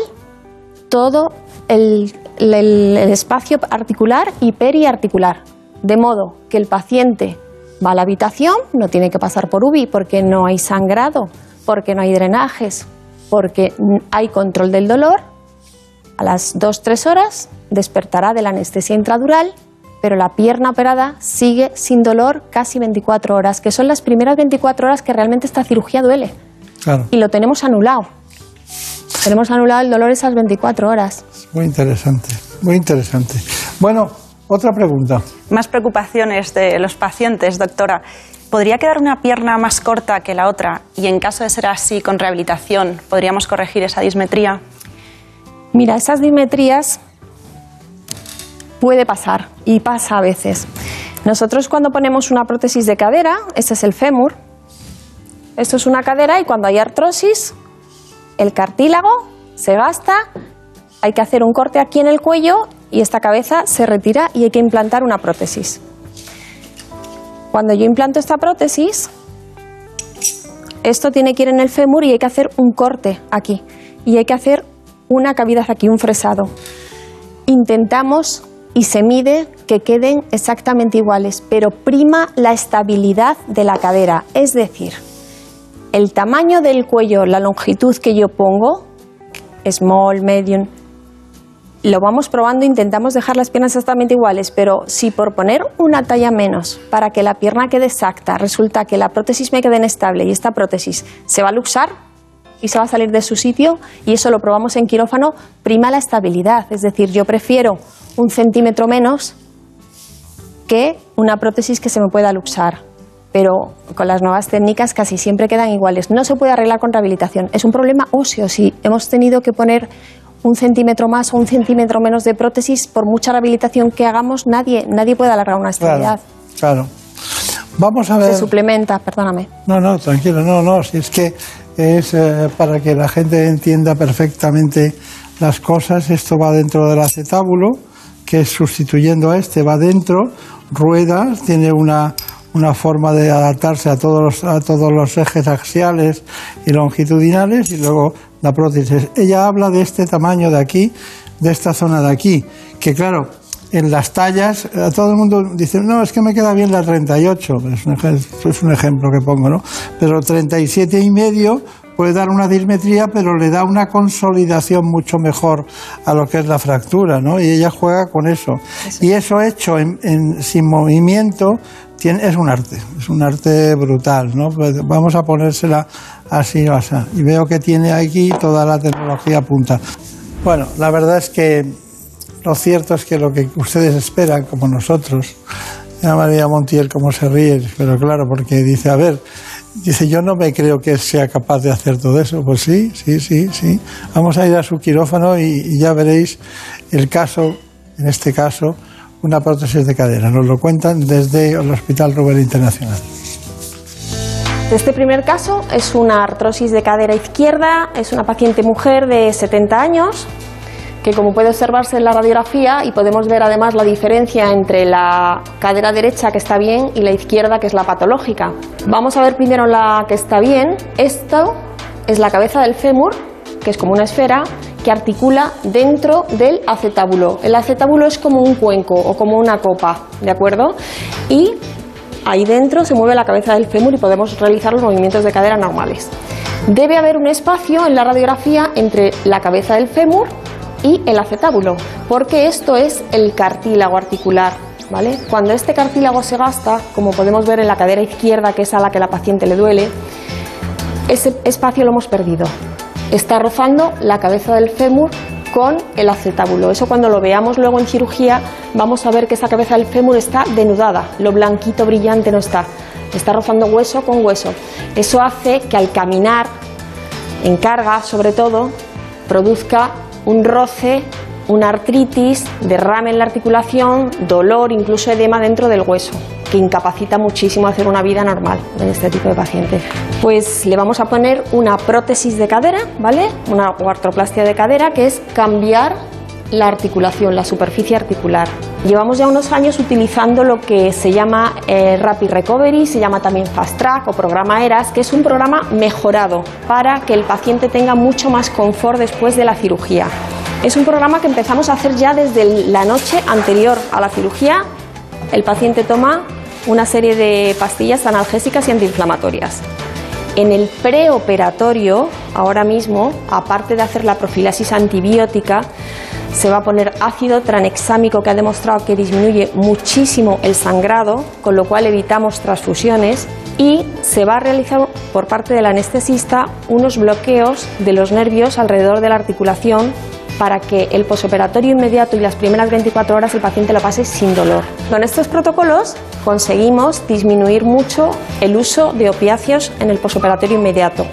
todo el, espacio articular y periarticular. De modo que el paciente va a la habitación, no tiene que pasar por UBI porque no hay sangrado, porque no hay drenajes, porque hay control del dolor. A las 2-3 horas despertará de la anestesia intradural, pero la pierna operada sigue sin dolor casi 24 horas, que son las primeras 24 horas que realmente esta cirugía duele. Claro, Y lo tenemos anulado. Tenemos anulado el dolor esas 24 horas. muy interesante, muy interesante. Bueno, otra pregunta. Más preocupaciones de los pacientes, doctora. ¿Podría quedar una pierna más corta que la otra? Y en caso de ser así, con rehabilitación, ¿podríamos corregir esa dismetría? Mira, esas dimetrías puede pasar y pasa a veces. Nosotros cuando ponemos una prótesis de cadera, este es el fémur, esto es una cadera y cuando hay artrosis, el cartílago se gasta, hay que hacer un corte aquí en el cuello y esta cabeza se retira y hay que implantar una prótesis. Cuando yo implanto esta prótesis, esto tiene que ir en el fémur y hay que hacer un corte aquí. Y hay que hacer una cavidad aquí, un fresado. Intentamos y se mide que queden exactamente iguales, pero prima la estabilidad de la cadera. Es decir, el tamaño del cuello, la longitud que yo pongo, small, medium, lo vamos probando, intentamos dejar las piernas exactamente iguales, pero si por poner una talla menos para que la pierna quede exacta, resulta que la prótesis me quede inestable y esta prótesis se va a luxar y se va a salir de su sitio y eso lo probamos en quirófano, prima la estabilidad. Es decir, yo prefiero un centímetro menos que una prótesis que se me pueda luxar. Pero con las nuevas técnicas casi siempre quedan iguales. No se puede arreglar con rehabilitación. Es un problema óseo. Si hemos tenido que poner un centímetro más o un centímetro menos de prótesis, por mucha rehabilitación que hagamos, nadie, nadie puede alargar una extremidad. Claro, claro. Vamos a ver. Se suplementa, perdóname. No, no, tranquilo, no, no, si es que es eh, para que la gente entienda perfectamente las cosas, esto va dentro del acetábulo, que es sustituyendo a este, va dentro, ruedas, tiene una, una forma de adaptarse a todos, los, a todos los ejes axiales y longitudinales y luego la prótesis. Ella habla de este tamaño de aquí, de esta zona de aquí, que claro, en las tallas, a todo el mundo dice, no, es que me queda bien la 38, es un, ej- es un ejemplo que pongo, ¿no? Pero 37 y medio puede dar una dismetría, pero le da una consolidación mucho mejor a lo que es la fractura, ¿no? Y ella juega con eso. Y eso hecho en- en- sin movimiento tiene, es un arte, es un arte brutal, ¿no? Pues vamos a ponérsela así o así. Y veo que tiene aquí toda la tecnología a punta. Bueno, la verdad es que lo cierto es que lo que ustedes esperan, como nosotros, ya María Montiel cómo se ríe, pero claro, porque dice, a ver, dice, yo no me creo que sea capaz de hacer todo eso. Pues sí, sí, sí, sí. Vamos a ir a su quirófano y, y ya veréis el caso, en este caso, una prótesis de cadera. Nos lo cuentan desde el Hospital Rubén Internacional. Este primer caso es una artrosis de cadera izquierda, es una paciente mujer de 70 años, que como puede observarse en la radiografía y podemos ver además la diferencia entre la cadera derecha que está bien y la izquierda que es la patológica. Vamos a ver primero la que está bien. Esto es la cabeza del fémur, que es como una esfera que articula dentro del acetábulo. El acetábulo es como un cuenco o como una copa, ¿de acuerdo? Y ahí dentro se mueve la cabeza del fémur y podemos realizar los movimientos de cadera normales. Debe haber un espacio en la radiografía entre la cabeza del fémur y el acetábulo, porque esto es el cartílago articular. ¿Vale? Cuando este cartílago se gasta, como podemos ver en la cadera izquierda, que es a la que la paciente le duele, ese espacio lo hemos perdido. Está rozando la cabeza del fémur con el acetábulo. Eso cuando lo veamos luego en cirugía vamos a ver que esa cabeza del fémur está denudada, lo blanquito brillante no está, está rozando hueso con hueso. Eso hace que al caminar en carga, sobre todo, produzca un roce, una artritis, derrame en la articulación, dolor, incluso edema dentro del hueso, que incapacita muchísimo hacer una vida normal en este tipo de pacientes. Pues le vamos a poner una prótesis de cadera, ¿vale? Una artroplastia de cadera, que es cambiar la articulación, la superficie articular. Llevamos ya unos años utilizando lo que se llama eh, Rapid Recovery, se llama también Fast Track o programa ERAS, que es un programa mejorado para que el paciente tenga mucho más confort después de la cirugía. Es un programa que empezamos a hacer ya desde la noche anterior a la cirugía. El paciente toma una serie de pastillas analgésicas y antiinflamatorias. En el preoperatorio, ahora mismo, aparte de hacer la profilaxis antibiótica, se va a poner ácido tranexámico que ha demostrado que disminuye muchísimo el sangrado, con lo cual evitamos transfusiones y se va a realizar por parte del anestesista unos bloqueos de los nervios alrededor de la articulación para que el posoperatorio inmediato y las primeras 24 horas el paciente lo pase sin dolor. Con estos protocolos conseguimos disminuir mucho el uso de opiáceos en el posoperatorio inmediato.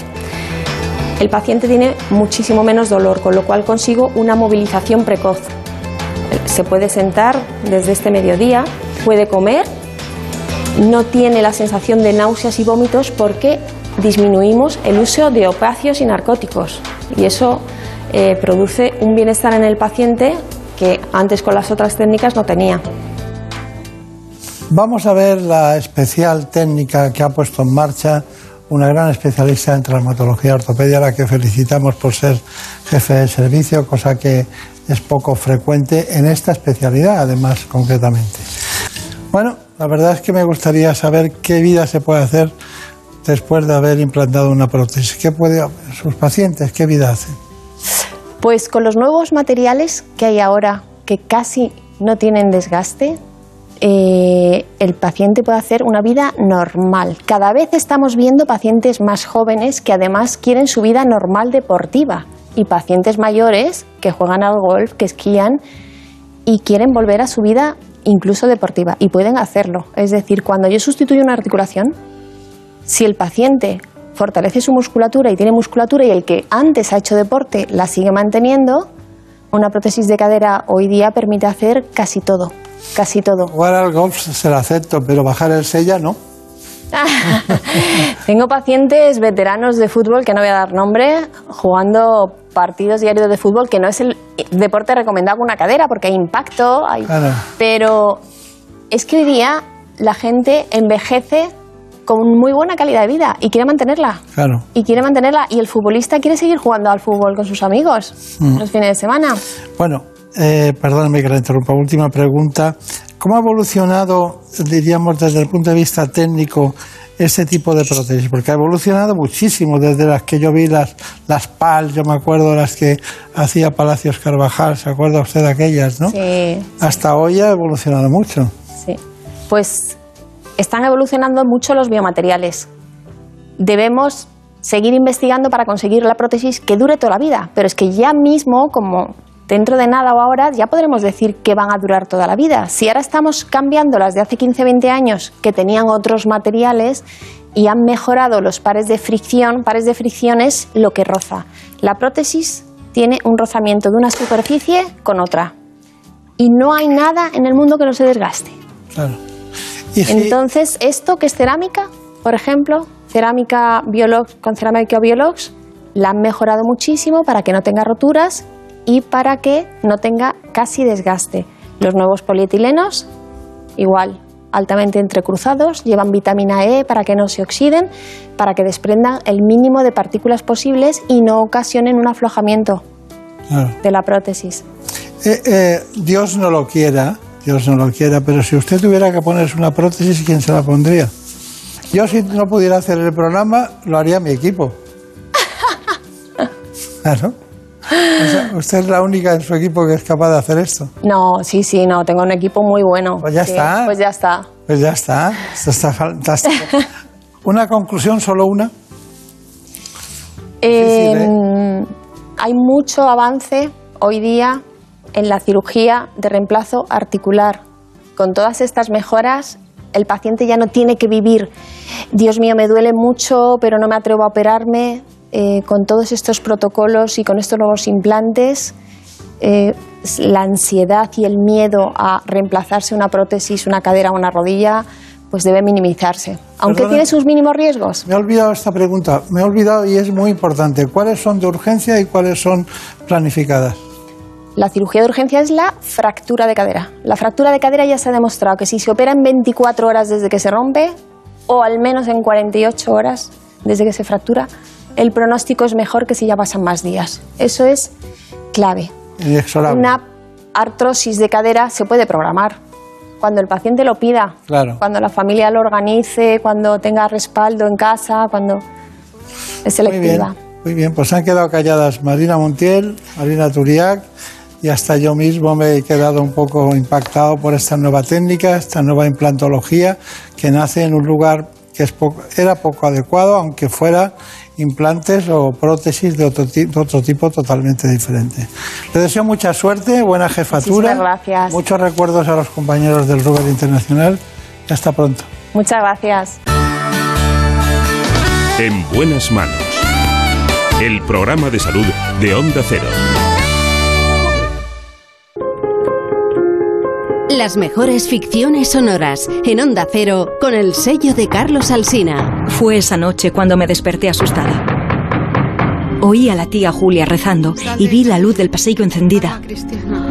El paciente tiene muchísimo menos dolor, con lo cual consigo una movilización precoz. Se puede sentar desde este mediodía, puede comer, no tiene la sensación de náuseas y vómitos porque disminuimos el uso de opiáceos y narcóticos. Y eso eh, produce un bienestar en el paciente que antes con las otras técnicas no tenía. Vamos a ver la especial técnica que ha puesto en marcha una gran especialista en traumatología ortopedia, a la que felicitamos por ser jefe de servicio, cosa que es poco frecuente en esta especialidad, además, concretamente. Bueno, la verdad es que me gustaría saber qué vida se puede hacer después de haber implantado una prótesis. ¿Qué puede sus pacientes? ¿Qué vida hacen? Pues con los nuevos materiales que hay ahora, que casi no tienen desgaste, eh, el paciente puede hacer una vida normal. Cada vez estamos viendo pacientes más jóvenes que además quieren su vida normal deportiva y pacientes mayores que juegan al golf, que esquían y quieren volver a su vida incluso deportiva y pueden hacerlo. Es decir, cuando yo sustituyo una articulación, si el paciente fortalece su musculatura y tiene musculatura y el que antes ha hecho deporte la sigue manteniendo, una prótesis de cadera hoy día permite hacer casi todo, casi todo. Jugar al golf se lo acepto, pero bajar el sella no. <laughs> Tengo pacientes veteranos de fútbol, que no voy a dar nombre, jugando partidos diarios de fútbol, que no es el deporte recomendado con una cadera, porque hay impacto, hay... pero es que hoy día la gente envejece con muy buena calidad de vida y quiere mantenerla. Claro. Y quiere mantenerla. Y el futbolista quiere seguir jugando al fútbol con sus amigos Mm. los fines de semana. Bueno, eh, perdóname que la interrumpa. Última pregunta. ¿Cómo ha evolucionado, diríamos, desde el punto de vista técnico, este tipo de prótesis? Porque ha evolucionado muchísimo desde las que yo vi, las, las PAL, yo me acuerdo, las que hacía Palacios Carvajal, ¿se acuerda usted de aquellas, no? Sí, Hasta hoy ha evolucionado mucho. sí. Pues están evolucionando mucho los biomateriales. Debemos seguir investigando para conseguir la prótesis que dure toda la vida. Pero es que ya mismo, como dentro de nada o ahora, ya podremos decir que van a durar toda la vida. Si ahora estamos cambiando las de hace 15, 20 años que tenían otros materiales y han mejorado los pares de fricción, pares de fricción es lo que roza. La prótesis tiene un rozamiento de una superficie con otra. Y no hay nada en el mundo que no se desgaste. Claro. Entonces, esto que es cerámica, por ejemplo, cerámica Biolox con cerámica Biolox, la han mejorado muchísimo para que no tenga roturas y para que no tenga casi desgaste. Los nuevos polietilenos, igual, altamente entrecruzados, llevan vitamina E para que no se oxiden, para que desprendan el mínimo de partículas posibles y no ocasionen un aflojamiento Claro. de la prótesis. Eh, eh, Dios no lo quiera, Dios no lo quiera, pero si usted tuviera que ponerse una prótesis, ¿quién se la pondría? Yo si no pudiera hacer el programa, lo haría mi equipo. <laughs> Claro. O sea, usted es la única en su equipo que es capaz de hacer esto. No, sí, sí, no, tengo un equipo muy bueno. Pues ya Sí, está. Pues ya está. Pues ya está, esto está fantástico. <laughs> Una conclusión, solo una. Eh, ¿eh? Hay mucho avance hoy día en la cirugía de reemplazo articular. Con todas estas mejoras, el paciente ya no tiene que vivir, Dios mío, me duele mucho, pero no me atrevo a operarme. Eh, con todos estos protocolos y con estos nuevos implantes, eh, la ansiedad y el miedo a reemplazarse una prótesis, una cadera o una rodilla, pues debe minimizarse. Aunque Perdona. tiene sus mínimos riesgos. Me he olvidado esta pregunta, me he olvidado y es muy importante. ¿Cuáles son de urgencia y cuáles son planificadas? La cirugía de urgencia es la fractura de cadera. La fractura de cadera ya se ha demostrado que si se opera en 24 horas desde que se rompe o al menos en 48 horas desde que se fractura, el pronóstico es mejor que si ya pasan más días. Eso es clave. Inexorable. Una artrosis de cadera se puede programar cuando el paciente lo pida, Claro. cuando la familia lo organice, cuando tenga respaldo en casa, cuando es Muy bien, selectiva. muy bien, pues han quedado calladas Marina Montiel, Marina Turiac y hasta yo mismo me he quedado un poco impactado por esta nueva técnica, esta nueva implantología que nace en un lugar que es poco- era poco adecuado, aunque fuera implantes o prótesis de otro, de otro tipo totalmente diferente. Le deseo mucha suerte, buena jefatura, Muchísimas gracias. muchos recuerdos a los compañeros del Ruber Internacional y hasta pronto. Muchas gracias. En buenas manos. El programa de salud de Onda Cero. Las mejores ficciones sonoras en Onda Cero con el sello de Carlos Alsina. Fue esa noche cuando me desperté asustada. Oí a la tía Julia rezando y vi la luz del pasillo encendida.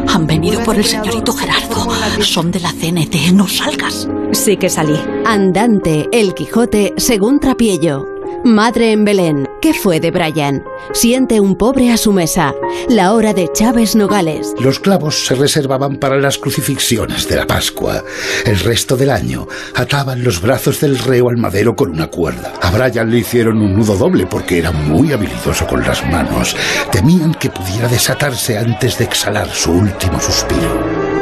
Han venido por el señorito Gerardo. Son de la CNT. No salgas. Sí que salí. Andante, El Quijote, según Trapiello. Madre en Belén, ¿qué fue de Brian? Siente un pobre a su mesa. La hora de Chávez Nogales. Los clavos se reservaban para las crucifixiones de la Pascua. El resto del año ataban los brazos del reo al madero con una cuerda. A Brian le hicieron un nudo doble porque era muy habilidoso con las manos. Temían que pudiera desatarse antes de exhalar su último suspiro.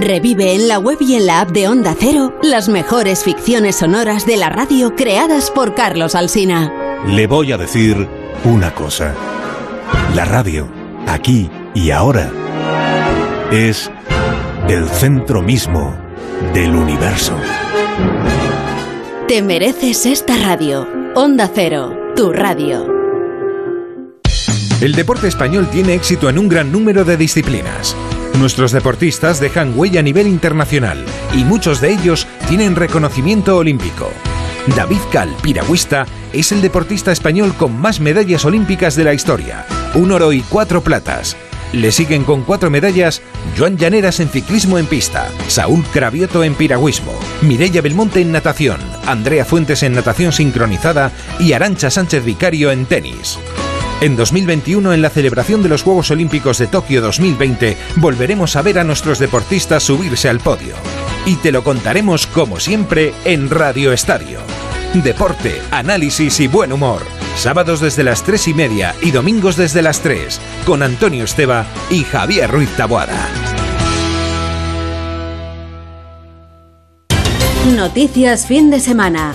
Revive en la web y en la app de Onda Cero las mejores ficciones sonoras de la radio creadas por Carlos Alsina. Le voy a decir una cosa. La radio, aquí y ahora, es el centro mismo del universo. Te mereces esta radio. Onda Cero, tu radio. El deporte español tiene éxito en un gran número de disciplinas. Nuestros deportistas dejan huella a nivel internacional y muchos de ellos tienen reconocimiento olímpico. David Cal, piragüista, es el deportista español con más medallas olímpicas de la historia, un oro y cuatro platas. Le siguen con cuatro medallas Joan Llaneras en ciclismo en pista, Saúl Cravioto en piragüismo, Mireia Belmonte en natación, Andrea Fuentes en natación sincronizada y Arancha Sánchez Vicario en tenis. En 2021, en la celebración de los Juegos Olímpicos de Tokio 2020, volveremos a ver a nuestros deportistas subirse al podio. Y te lo contaremos como siempre en Radio Estadio. Deporte, análisis y buen humor. Sábados desde las 3 y media y domingos desde las 3, con Antonio Esteba y Javier Ruiz Taboada. Noticias fin de semana.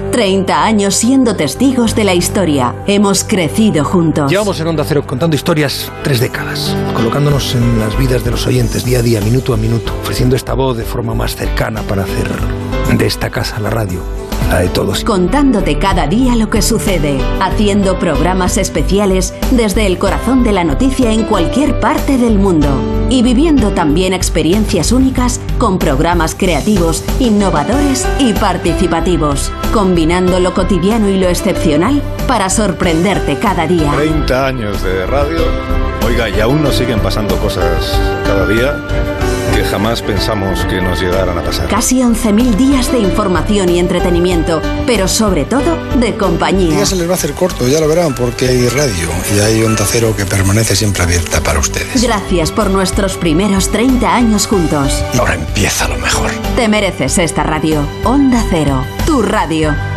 30 años siendo testigos de la historia. Hemos crecido juntos. Llevamos en Onda Cero contando historias tres décadas, colocándonos en las vidas de los oyentes día a día, minuto a minuto, ofreciendo esta voz de forma más cercana para hacer de esta casa la radio la de todos. Contándote cada día lo que sucede, haciendo programas especiales desde el corazón de la noticia en cualquier parte del mundo y viviendo también experiencias únicas con programas creativos, innovadores y participativos, combinando lo cotidiano y lo excepcional para sorprenderte cada día. 30 años de radio, oiga, y aún nos siguen pasando cosas cada día jamás pensamos que nos llegaran a pasar. Casi 11.000 días de información y entretenimiento, pero sobre todo de compañía. Ya se les va a hacer corto, ya lo verán, porque hay radio y hay Onda Cero que permanece siempre abierta para ustedes. Gracias por nuestros primeros 30 años juntos. Y ahora empieza lo mejor. Te mereces esta radio. Onda Cero, tu radio.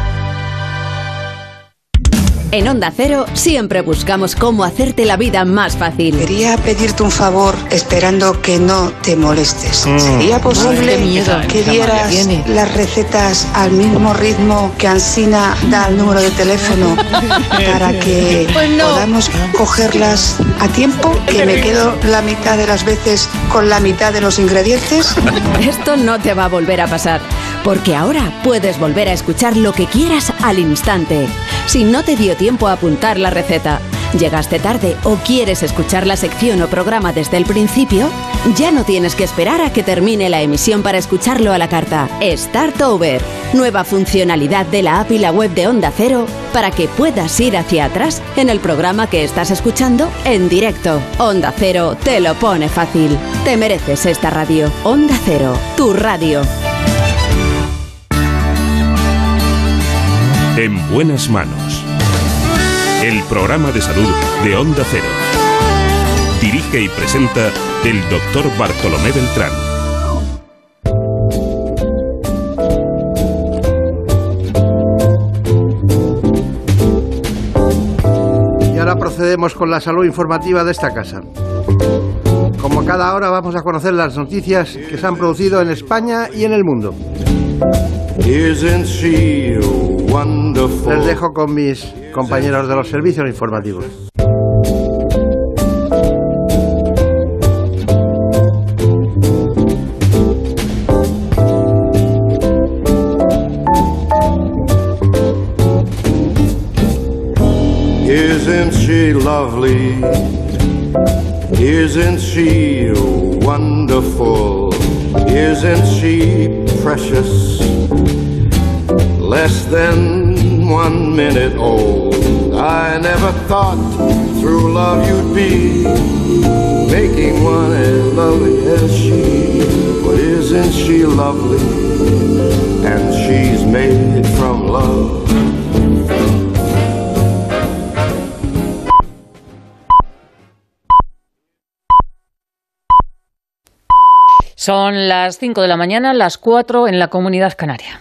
En Onda Cero siempre buscamos cómo hacerte la vida más fácil. Quería pedirte un favor esperando que no te molestes. Mm. ¿Sería posible Ay, qué miedo. que dieras las recetas al mismo ritmo que Ansina da el número de teléfono para que <laughs> Pues no. podamos cogerlas a tiempo? Que me quedo la mitad de las veces con la mitad de los ingredientes. Esto no te va a volver a pasar, porque ahora puedes volver a escuchar lo que quieras al instante. Si no te dio tiempo a apuntar la receta, llegaste tarde o quieres escuchar la sección o programa desde el principio, ya no tienes que esperar a que termine la emisión para escucharlo a la carta. Start Over, nueva funcionalidad de la app y la web de Onda Cero para que puedas ir hacia atrás en el programa que estás escuchando en directo. Onda Cero te lo pone fácil. Te mereces esta radio. Onda Cero, tu radio. En buenas manos. El programa de salud de Onda Cero. Dirige y presenta el doctor Bartolomé Beltrán. Y ahora procedemos con la salud informativa de esta casa. Como cada hora vamos a conocer las noticias que se han producido en España y en el mundo. Isn't she wonderful? Les dejo con mis compañeros de los servicios informativos. Isn't she lovely? Isn't she wonderful? Isn't she precious? Less than one minute old. I never thought through love you'd be making one as lovely as she. But isn't she lovely? And she's made from love. Son las 5 de la mañana, las 4 en la comunidad canaria.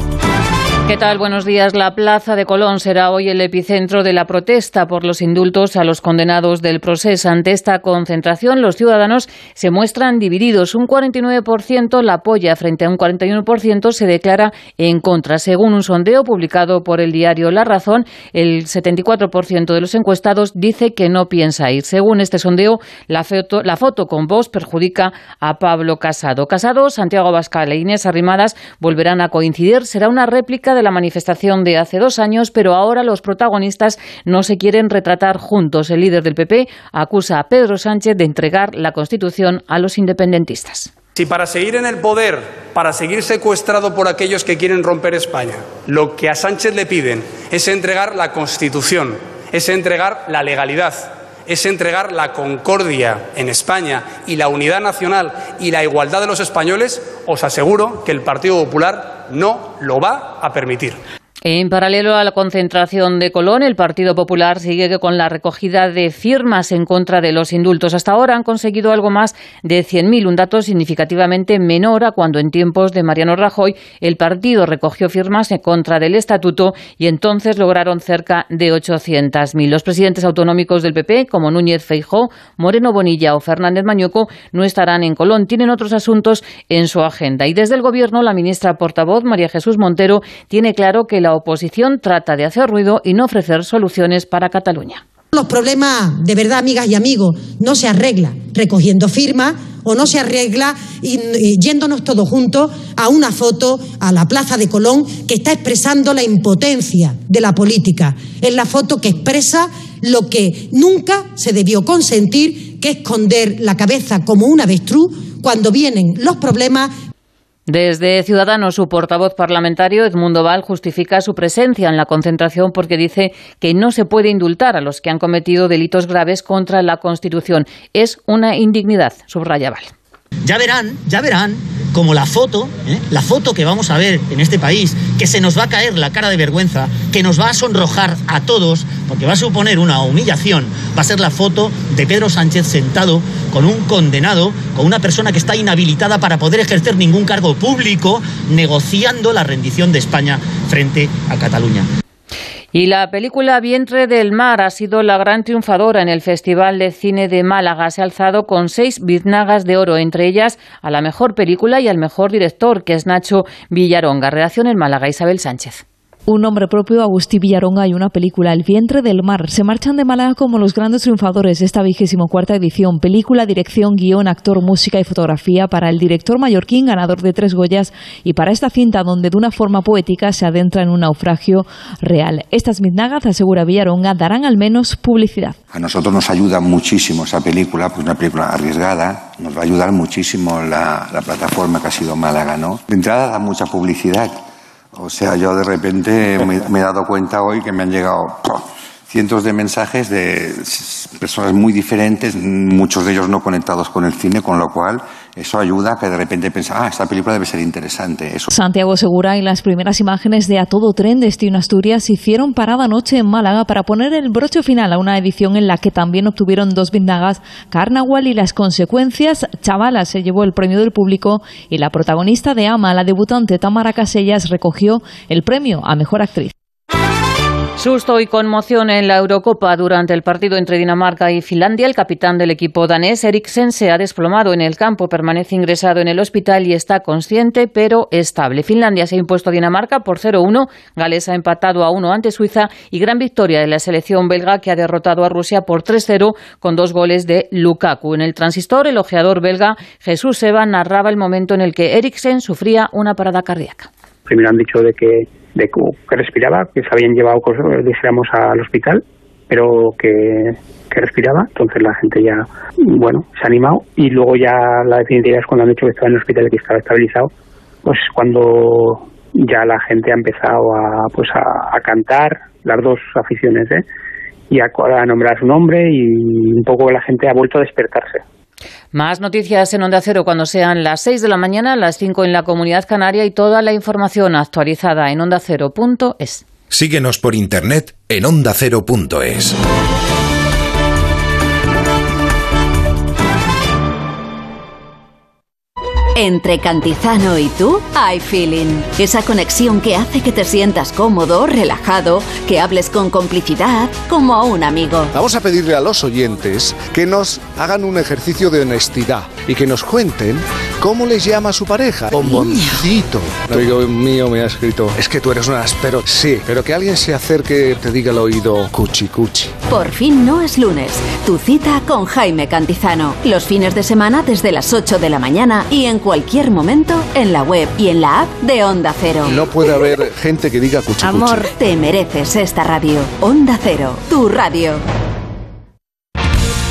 ¿Qué tal? Buenos días. La Plaza de Colón será hoy el epicentro de la protesta por los indultos a los condenados del proceso. Ante esta concentración, los ciudadanos se muestran divididos. Un 49% la apoya frente a un 41% se declara en contra. Según un sondeo publicado por el diario La Razón, el 74% de los encuestados dice que no piensa ir. Según este sondeo, la foto, la foto con voz perjudica a Pablo Casado. Casado, Santiago Abascal e Inés Arrimadas volverán a coincidir. Será una réplica de de la manifestación de hace dos años, pero ahora los protagonistas no se quieren retratar juntos. El líder del PP acusa a Pedro Sánchez de entregar la Constitución a los independentistas. Si para seguir en el poder, para seguir secuestrado por aquellos que quieren romper España, lo que a Sánchez le piden es entregar la Constitución, es entregar la legalidad, es entregar la concordia en España y la unidad nacional y la igualdad de los españoles, os aseguro que el Partido Popular no lo va a permitir. En paralelo a la concentración de Colón, el Partido Popular sigue con la recogida de firmas en contra de los indultos. Hasta ahora han conseguido algo más de 100.000, un dato significativamente menor a cuando en tiempos de Mariano Rajoy el partido recogió firmas en contra del estatuto y entonces lograron cerca de 800.000. Los presidentes autonómicos del PP, como Núñez Feijó, Moreno Bonilla o Fernández Mañuco, no estarán en Colón. Tienen otros asuntos en su agenda. Y desde el Gobierno, la ministra portavoz, María Jesús Montero, tiene claro que la la oposición trata de hacer ruido y no ofrecer soluciones para Cataluña. Los problemas, de verdad, amigas y amigos, no se arreglan recogiendo firmas o no se arregla yéndonos todos juntos a una foto a la Plaza de Colón que está expresando la impotencia de la política. Es la foto que expresa lo que nunca se debió consentir, que esconder la cabeza como un avestruz cuando vienen los problemas desde Ciudadanos, su portavoz parlamentario, Edmundo Val, justifica su presencia en la concentración porque dice que no se puede indultar a los que han cometido delitos graves contra la Constitución. Es una indignidad, subraya Val. Ya verán, ya verán como la foto, ¿eh? la foto que vamos a ver en este país, que se nos va a caer la cara de vergüenza, que nos va a sonrojar a todos, porque va a suponer una humillación, va a ser la foto de Pedro Sánchez sentado con un condenado, con una persona que está inhabilitada para poder ejercer ningún cargo público, negociando la rendición de España frente a Cataluña. Y la película Vientre del Mar ha sido la gran triunfadora en el Festival de Cine de Málaga. Se ha alzado con seis biznagas de oro, entre ellas a la mejor película y al mejor director, que es Nacho Villaronga. Reacción en Málaga, Isabel Sánchez. Un nombre propio, Agustí Villaronga y una película, El vientre del mar. Se marchan de Málaga como los grandes triunfadores de esta vigésimo cuarta edición. Película, dirección, guion, actor, música y fotografía para el director mallorquín, ganador de tres Goyas, y para esta cinta donde de una forma poética se adentra en un naufragio real. Estas mitnagas, asegura Villaronga, darán al menos publicidad. A nosotros nos ayuda muchísimo esa película, pues una película arriesgada, nos va a ayudar muchísimo la, la plataforma que ha sido Málaga, ¿no? De entrada da mucha publicidad o sea, yo de repente me, he dado cuenta hoy que me han llegado cientos de mensajes de personas muy diferentes, muchos de ellos no conectados con el cine, con lo cual eso ayuda a que de repente piensa, ah, esta película debe ser interesante. Eso. Santiago Segura y las primeras imágenes de A Todo Tren Destino Asturias hicieron parada anoche en Málaga para poner el broche final a una edición en la que también obtuvieron dos vindagas, Carnaval y las consecuencias. Chavala se llevó el premio del público y la protagonista de Ama, la debutante Tamara Casellas, recogió el premio a Mejor Actriz. Susto y conmoción en la Eurocopa durante el partido entre Dinamarca y Finlandia. El capitán del equipo danés, Eriksen, se ha desplomado en el campo, permanece ingresado en el hospital y está consciente pero estable. Finlandia se ha impuesto a Dinamarca por 0-1. Gales ha empatado a 1 ante Suiza y gran victoria de la selección belga que ha derrotado a Rusia por 3-0 con dos goles de Lukaku. En el transistor, el ojeador belga Jesús Seba narraba el momento en el que Eriksen sufría una parada cardíaca. Primero han dicho de que de que respiraba, que se habían llevado, dijéramos, al hospital, pero que, que respiraba. Entonces la gente ya, bueno, se ha animado. Y luego ya la definitiva es cuando han dicho que estaba en el hospital y que estaba estabilizado, pues cuando ya la gente ha empezado a, pues a, cantar, las dos aficiones, ¿eh? y a, a nombrar su nombre y un poco la gente ha vuelto a despertarse. Más noticias en Onda Cero cuando sean las 6 de la mañana, las 5 en la Comunidad Canaria y toda la información actualizada en ondacero.es. Síguenos por internet en ondacero.es. Entre Cantizano y tú hay feeling. Esa conexión que hace que te sientas cómodo, relajado, que hables con complicidad, como a un amigo. Vamos a pedirle a los oyentes que nos hagan un ejercicio de honestidad y que nos cuenten cómo les llama a su pareja. Bomboncito. Un amigo mío me ha escrito, es que tú eres un áspero. Sí, pero que alguien se acerque te diga al oído cuchi cuchi. Por fin no es lunes. Tu cita con Jaime Cantizano. Los fines de semana desde las 8 de la mañana y en cualquier momento en la web y en la app de Onda Cero. No puede haber gente que diga cuchi Amor, te mereces esta radio. Onda Cero, tu radio.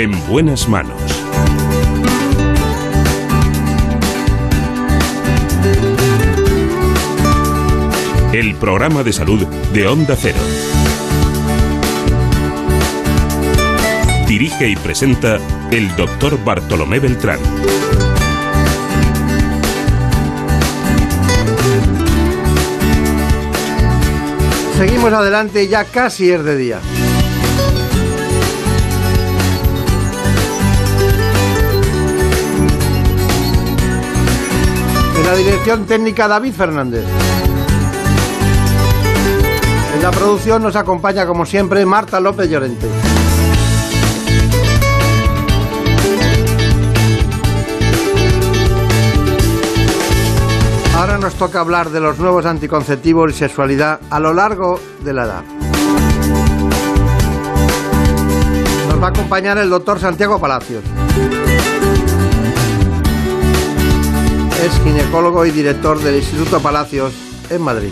En buenas manos. El programa de salud de Onda Cero. Dirige y presenta el doctor Bartolomé Beltrán. Seguimos adelante, ya casi es de día. La dirección técnica David Fernández. En la producción nos acompaña como siempre Marta López Llorente. Ahora nos toca hablar de los nuevos anticonceptivos y sexualidad a lo largo de la edad. Nos va a acompañar el doctor Santiago Palacios. Es ginecólogo y director del Instituto Palacios en Madrid.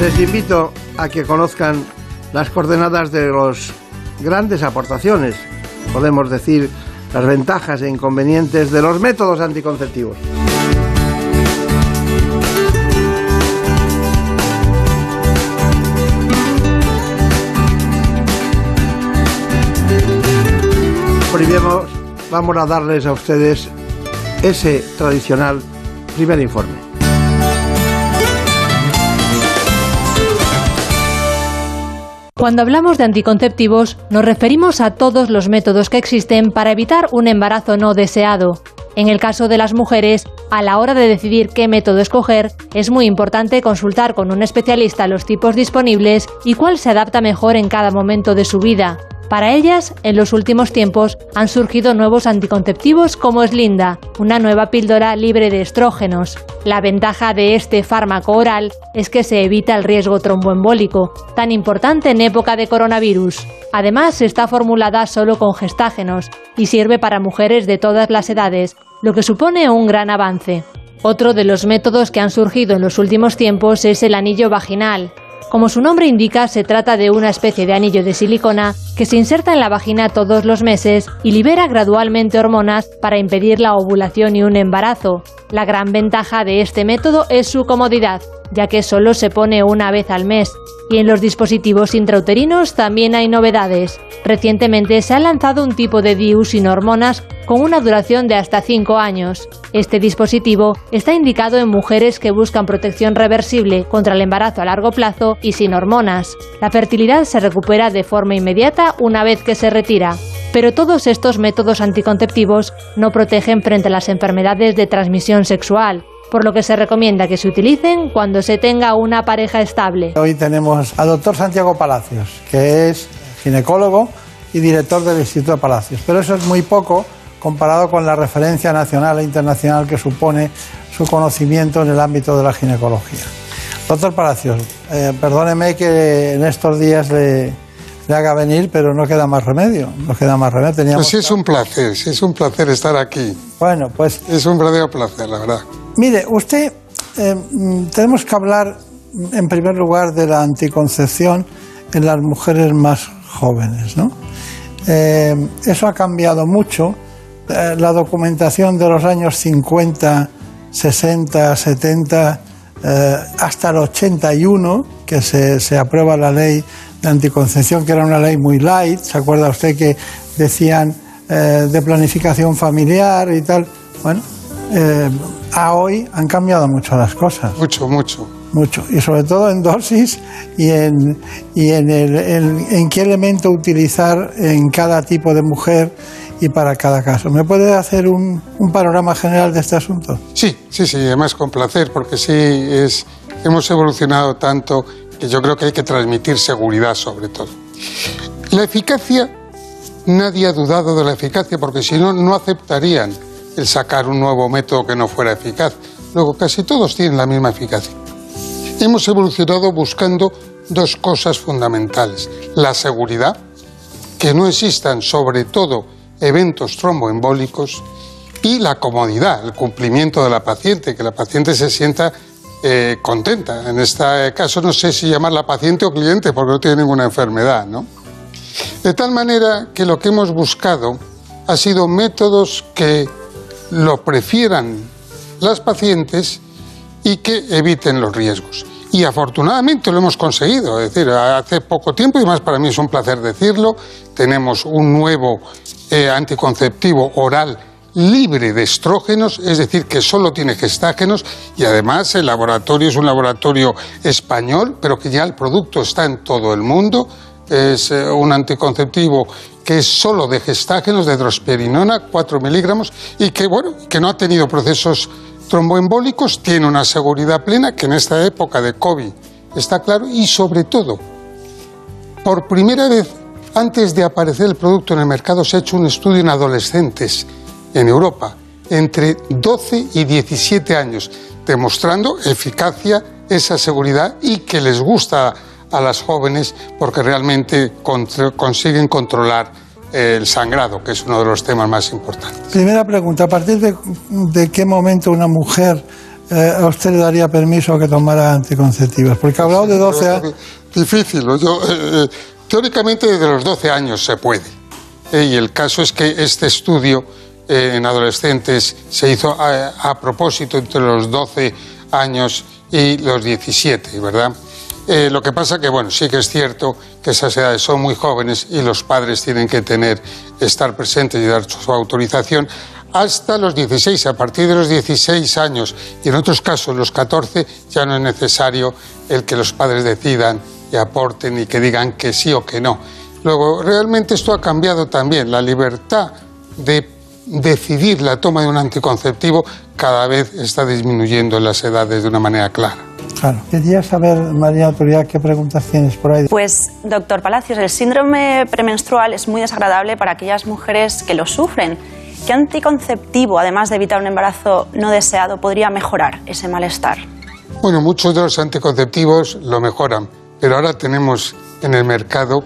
Les invito a que conozcan las coordenadas de las grandes aportaciones, podemos decir, las ventajas e inconvenientes de los métodos anticonceptivos. Primero vamos a darles a ustedes ese tradicional primer informe. Cuando hablamos de anticonceptivos, nos referimos a todos los métodos que existen para evitar un embarazo no deseado. En el caso de las mujeres, a la hora de decidir qué método escoger, es muy importante consultar con un especialista los tipos disponibles y cuál se adapta mejor en cada momento de su vida. Para ellas, en los últimos tiempos han surgido nuevos anticonceptivos como es Linda, una nueva píldora libre de estrógenos. La ventaja de este fármaco oral es que se evita el riesgo tromboembólico, tan importante en época de coronavirus. Además, está formulada solo con gestágenos y sirve para mujeres de todas las edades, lo que supone un gran avance. Otro de los métodos que han surgido en los últimos tiempos es el anillo vaginal. Como su nombre indica, se trata de una especie de anillo de silicona que se inserta en la vagina todos los meses y libera gradualmente hormonas para impedir la ovulación y un embarazo. La gran ventaja de este método es su comodidad. Ya que solo se pone una vez al mes. Y en los dispositivos intrauterinos también hay novedades. Recientemente se ha lanzado un tipo de DIU sin hormonas con una duración de hasta 5 años. Este dispositivo está indicado en mujeres que buscan protección reversible contra el embarazo a largo plazo y sin hormonas. La fertilidad se recupera de forma inmediata una vez que se retira. Pero todos estos métodos anticonceptivos no protegen frente a las enfermedades de transmisión sexual, por lo que se recomienda que se utilicen cuando se tenga una pareja estable. Hoy tenemos al doctor Santiago Palacios, que es ginecólogo y director del Instituto Palacios. Pero eso es muy poco comparado con la referencia nacional e internacional que supone su conocimiento en el ámbito de la ginecología. Doctor Palacios, eh, perdóneme que en estos días le, le haga venir, pero no queda más remedio. No queda más remedio. Teníamos... Pues sí, es un placer, sí, es un placer estar aquí. Bueno, pues. Es un verdadero placer, la verdad. Mire, usted, eh, tenemos que hablar en primer lugar de la anticoncepción en las mujeres más jóvenes, ¿no? Eh, eso ha cambiado mucho. Eh, la documentación de los años 50, 60, 70, hasta el 81, que se, se aprueba la ley de anticoncepción, que era una ley muy light, ¿se acuerda usted que decían eh, de planificación familiar y tal? Bueno, eh, a hoy han cambiado mucho las cosas. Mucho, mucho. Mucho, y sobre todo en dosis y en, y en, el, en qué elemento utilizar en cada tipo de mujer y para cada caso. ¿Me puede hacer un, un, panorama general de este asunto? Sí, sí, sí, además con placer, porque sí, es, hemos evolucionado tanto que yo creo que hay que transmitir seguridad sobre todo. La eficacia, nadie ha dudado de la eficacia porque si no, no aceptarían el sacar un nuevo método que no fuera eficaz. Luego, casi todos tienen la misma eficacia. Hemos evolucionado buscando dos cosas fundamentales. La seguridad, que no existan sobre todo eventos tromboembólicos, y la comodidad, el cumplimiento de la paciente, que la paciente se sienta eh, contenta. En este caso no sé si llamarla paciente o cliente porque no tiene ninguna enfermedad, ¿no? De tal manera que lo que hemos buscado ha sido métodos que lo prefieran las pacientes y que eviten los riesgos. Y afortunadamente lo hemos conseguido. Es decir, hace poco tiempo, y más para mí es un placer decirlo, tenemos un nuevo eh, anticonceptivo oral libre de estrógenos, es decir, que solo tiene gestágenos y además el laboratorio es un laboratorio español, pero que ya el producto está en todo el mundo. Es eh, un anticonceptivo que es solo de gestágenos, de drosperinona, 4 miligramos, y que, bueno, que no ha tenido procesos tromboembólicos, tiene una seguridad plena que en esta época de COVID está claro, y sobre todo, por primera vez, antes de aparecer el producto en el mercado, se ha hecho un estudio en adolescentes en Europa entre 12 y 17 años, demostrando eficacia, esa seguridad y que les gusta a las jóvenes porque realmente consiguen controlar el sangrado, que es uno de los temas más importantes. Primera pregunta, ¿a partir de, qué momento una mujer eh, a usted le daría permiso a que tomara anticonceptivos? Porque ha hablado de 12 años. Difícil, yo, eh, eh, teóricamente desde los 12 años se puede. y el caso es que este estudio eh, en adolescentes se hizo a, propósito entre los 12 años y los 17, ¿verdad? Eh, lo que pasa que, bueno, sí que es cierto que esas edades son muy jóvenes y los padres tienen que tener, estar presentes y dar su autorización hasta los 16. A partir de los 16 años y en otros casos los 14 ya no es necesario el que los padres decidan y aporten y que digan que sí o que no. Luego, realmente esto ha cambiado también. La libertad de decidir la toma de un anticonceptivo cada vez está disminuyendo en las edades de una manera clara. Claro. Quería saber, María Autoridad, qué preguntas tienes por ahí. Pues, doctor Palacios, el síndrome premenstrual es muy desagradable para aquellas mujeres que lo sufren. ¿Qué anticonceptivo, además de evitar un embarazo no deseado, podría mejorar ese malestar? Bueno, muchos de los anticonceptivos lo mejoran, pero ahora tenemos en el mercado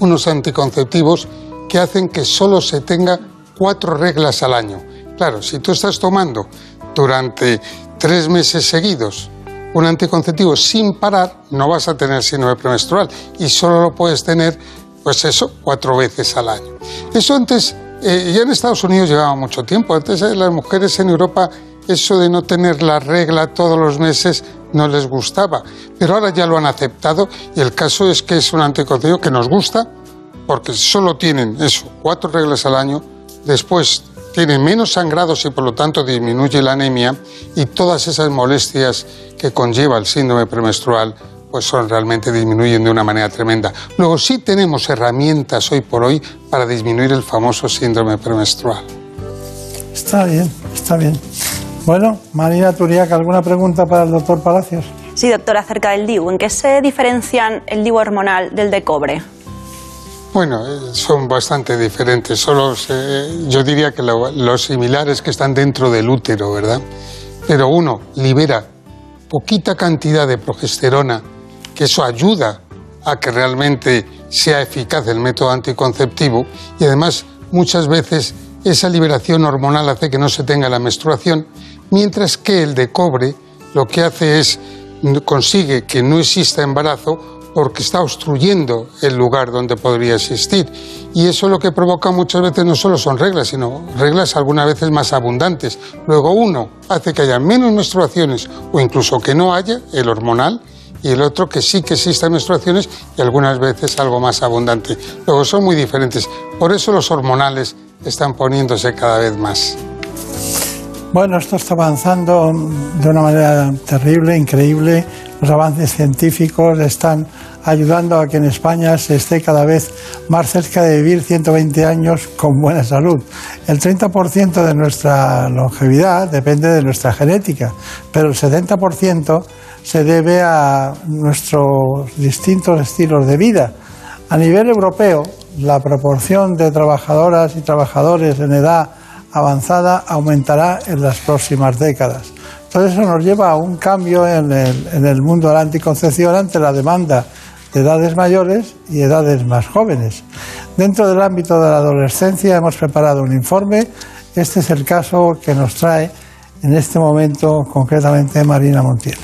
unos anticonceptivos que hacen que solo se tenga cuatro reglas al año. Claro, si tú estás tomando durante tres meses seguidos un anticonceptivo sin parar, no vas a tener síndrome premenstrual y solo lo puedes tener, pues eso, cuatro veces al año. Eso antes, eh, ya en Estados Unidos llevaba mucho tiempo, antes eh, las mujeres en Europa eso de no tener la regla todos los meses no les gustaba, pero ahora ya lo han aceptado y el caso es que es un anticonceptivo que nos gusta porque solo tienen eso, cuatro reglas al año, después tienen menos sangrados y por lo tanto disminuye la anemia y todas esas molestias que conlleva el síndrome premenstrual pues son realmente disminuyen de una manera tremenda. Luego sí tenemos herramientas hoy por hoy para disminuir el famoso síndrome premenstrual. Está bien, está bien. Bueno, Marina Turiac, ¿alguna pregunta para el doctor Palacios? Sí, doctor, acerca del DIU. ¿En qué se diferencian el DIU hormonal del de cobre? Bueno, eh, son bastante diferentes. Solo yo diría que lo, lo similar es que están dentro del útero, ¿verdad? Pero uno libera poquita cantidad de progesterona, que eso ayuda a que realmente sea eficaz el método anticonceptivo y además muchas veces esa liberación hormonal hace que no se tenga la menstruación, mientras que el de cobre lo que hace es consigue que no exista embarazo porque está obstruyendo el lugar donde podría existir. Y eso lo que provoca muchas veces no solo son reglas, sino reglas algunas veces más abundantes. Luego uno hace que haya menos menstruaciones o incluso que no haya, el hormonal, y el otro que sí que existan menstruaciones y algunas veces algo más abundante. Luego son muy diferentes. Por eso los hormonales están poniéndose cada vez más. Bueno, esto está avanzando de una manera terrible, increíble. Los avances científicos están ayudando a que en España se esté cada vez más cerca de vivir 120 años con buena salud. El 30% de nuestra longevidad depende de nuestra genética, pero el 70% se debe a nuestros distintos estilos de vida. A nivel europeo, la proporción de trabajadoras y trabajadores en edad avanzada aumentará en las próximas décadas. Todo eso nos lleva a un cambio en el, mundo de la anticoncepción ante la demanda de edades mayores y edades más jóvenes. Dentro del ámbito de la adolescencia hemos preparado un informe. Este es el caso que nos trae en este momento concretamente Marina Montiel.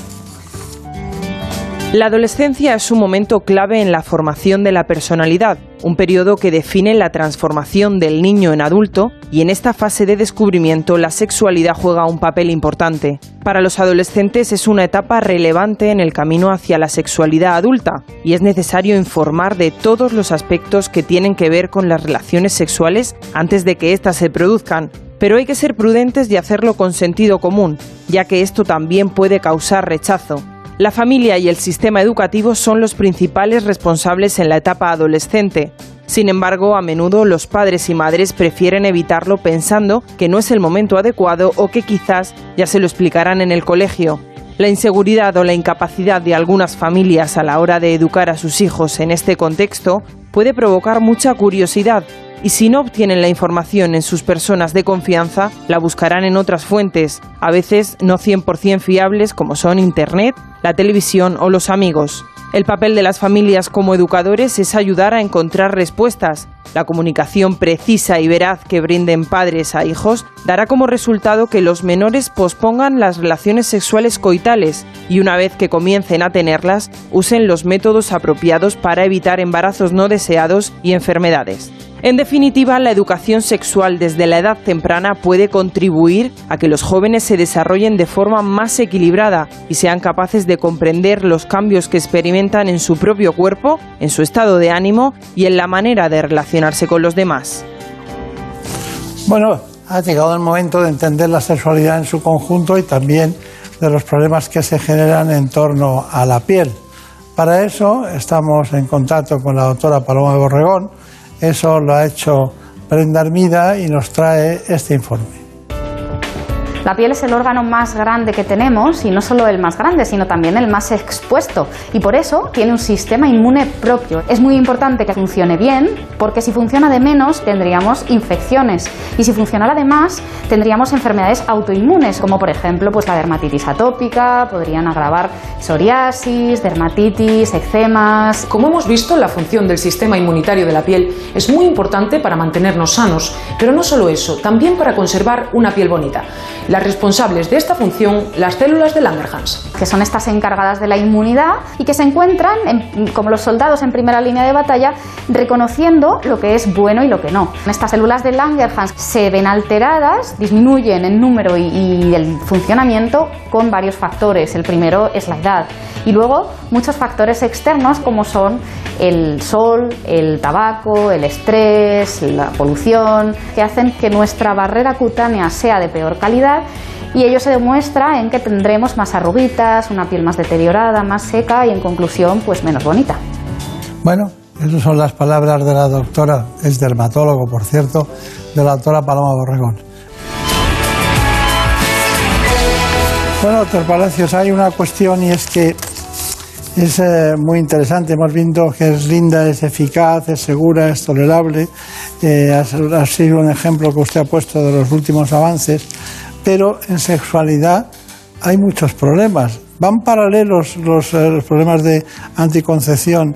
La adolescencia es un momento clave en la formación de la personalidad, un periodo que define la transformación del niño en adulto y en esta fase de descubrimiento la sexualidad juega un papel importante. Para los adolescentes es una etapa relevante en el camino hacia la sexualidad adulta y es necesario informar de todos los aspectos que tienen que ver con las relaciones sexuales antes de que éstas se produzcan. Pero hay que ser prudentes y hacerlo con sentido común, ya que esto también puede causar rechazo. La familia y el sistema educativo son los principales responsables en la etapa adolescente. Sin embargo, a menudo los padres y madres prefieren evitarlo pensando que no es el momento adecuado o que quizás ya se lo explicarán en el colegio. La inseguridad o la incapacidad de algunas familias a la hora de educar a sus hijos en este contexto puede provocar mucha curiosidad y si no obtienen la información en sus personas de confianza, la buscarán en otras fuentes, a veces no 100% fiables como son Internet, la televisión o los amigos. El papel de las familias como educadores es ayudar a encontrar respuestas. La comunicación precisa y veraz que brinden padres a hijos dará como resultado que los menores pospongan las relaciones sexuales coitales y una vez que comiencen a tenerlas, usen los métodos apropiados para evitar embarazos no deseados y enfermedades. En definitiva, la educación sexual desde la edad temprana puede contribuir a que los jóvenes se desarrollen de forma más equilibrada y sean capaces comprender los cambios que experimentan en su propio cuerpo, en su estado de ánimo y en la manera de relacionarse con los demás. Bueno, ha llegado el momento de entender la sexualidad en su conjunto y también de los problemas que se generan en torno a la piel. Para eso estamos en contacto con la doctora Paloma Borregón. Eso lo ha hecho Brenda Armida y nos trae este informe. La piel es el órgano más grande que tenemos y no solo el más grande, sino también el más expuesto y por eso tiene un sistema inmune propio. Es muy importante que funcione bien porque si funciona de menos tendríamos infecciones y si funcionara de más tendríamos enfermedades autoinmunes como por ejemplo pues la dermatitis atópica, podrían agravar psoriasis, dermatitis, eczemas. Como hemos visto, la función del sistema inmunitario de la piel es muy importante para mantenernos sanos, pero no solo eso, también para conservar una piel bonita. La las responsables de esta función, las células de Langerhans. Que son estas encargadas de la inmunidad y que se encuentran, como los soldados en primera línea de batalla, reconociendo lo que es bueno y lo que no. Estas células de Langerhans se ven alteradas, disminuyen en número y, y el funcionamiento con varios factores. El primero es la edad y luego muchos factores externos como son el sol, el tabaco, el estrés, la polución, que hacen que nuestra barrera cutánea sea de peor calidad y ello se demuestra en que tendremos más arruguitas, una piel más deteriorada, más seca y en conclusión pues menos bonita. Bueno, esas son las palabras de la doctora, es dermatólogo por cierto, de la doctora Paloma Borregón. Bueno, doctor Palacios, hay una cuestión y es que es eh, muy interesante. Hemos visto que es linda, es eficaz, es segura, es tolerable. Eh, ha, sido un ejemplo que usted ha puesto de los últimos avances. Pero en sexualidad hay muchos problemas. ¿Van paralelos los, eh, los problemas de anticoncepción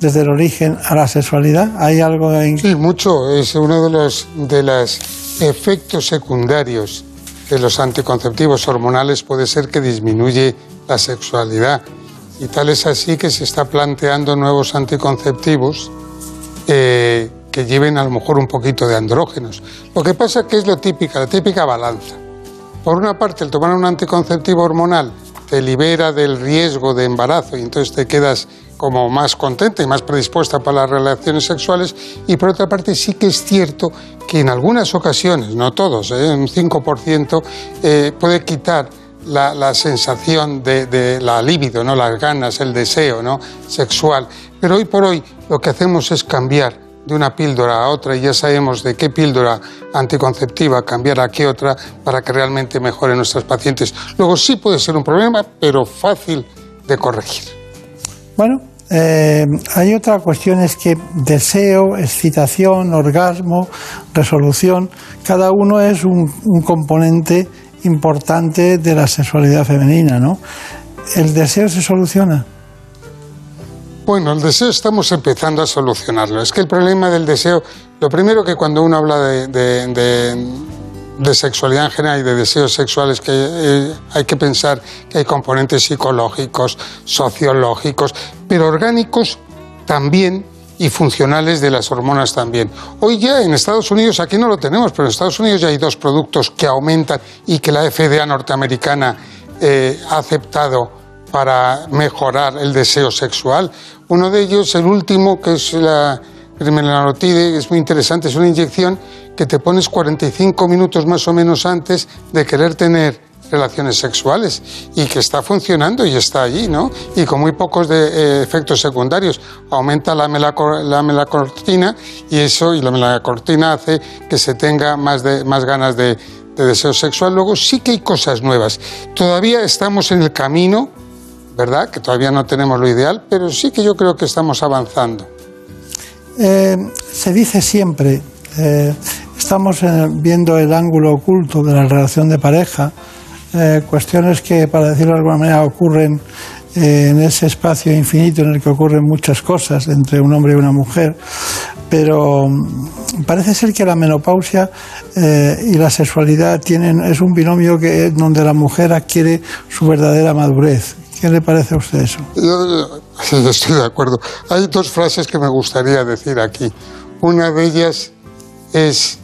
desde el origen a la sexualidad? ¿Hay algo en... Sí, mucho. Es uno de los de los efectos secundarios de los anticonceptivos hormonales puede ser que disminuye la sexualidad. Y tal es así que se está planteando nuevos anticonceptivos eh, que lleven a lo mejor un poquito de andrógenos. Lo que pasa que es lo típica, la típica balanza. Por una parte, el tomar un anticonceptivo hormonal te libera del riesgo de embarazo y entonces te quedas como más contenta y más predispuesta para las relaciones sexuales y por otra parte sí que es cierto que en algunas ocasiones, no todos, ¿eh? un 5% eh, puede quitar la, sensación de, la libido, ¿no? las ganas, el deseo ¿no? sexual. Pero hoy por hoy lo que hacemos es cambiar de una píldora a otra y ya sabemos de qué píldora anticonceptiva cambiar a qué otra para que realmente mejore nuestros pacientes. Luego sí puede ser un problema, pero fácil de corregir. Bueno, eh, hay otra cuestión, es que deseo, excitación, orgasmo, resolución, cada uno es un, componente importante de la sexualidad femenina, ¿no? ¿El deseo se soluciona? Bueno, el deseo estamos empezando a solucionarlo. Es que el problema del deseo, lo primero que cuando uno habla de de sexualidad en general y de deseos sexuales que eh, hay que pensar que hay componentes psicológicos, sociológicos, pero orgánicos también y funcionales de las hormonas también. Hoy ya en Estados Unidos, aquí no lo tenemos, pero en Estados Unidos ya hay dos productos que aumentan y que la FDA norteamericana eh, ha aceptado para mejorar el deseo sexual. Uno de ellos, el último, que es la primeranotide, es muy interesante, es una inyección que te pones 45 minutos más o menos antes de querer tener relaciones sexuales y que está funcionando y está allí, ¿no? Y con muy pocos eh, efectos secundarios. Aumenta la, la melacortina y eso, y la melacortina hace que se tenga más, ganas de deseo sexual. Luego sí que hay cosas nuevas. Todavía estamos en el camino, ¿verdad? Que todavía no tenemos lo ideal, pero sí que yo creo que estamos avanzando. Eh, se dice siempre, eh, estamos eh, viendo el ángulo oculto de la relación de pareja, cuestiones que, para decirlo de alguna manera, ocurren en ese espacio infinito en el que ocurren muchas cosas entre un hombre y una mujer, pero mm, parece ser que la menopausia y la sexualidad tienen, es un binomio que, donde la mujer adquiere su verdadera madurez. ¿Qué le parece a usted eso? Yo, estoy de acuerdo. Hay dos frases que me gustaría decir aquí. Una de ellas es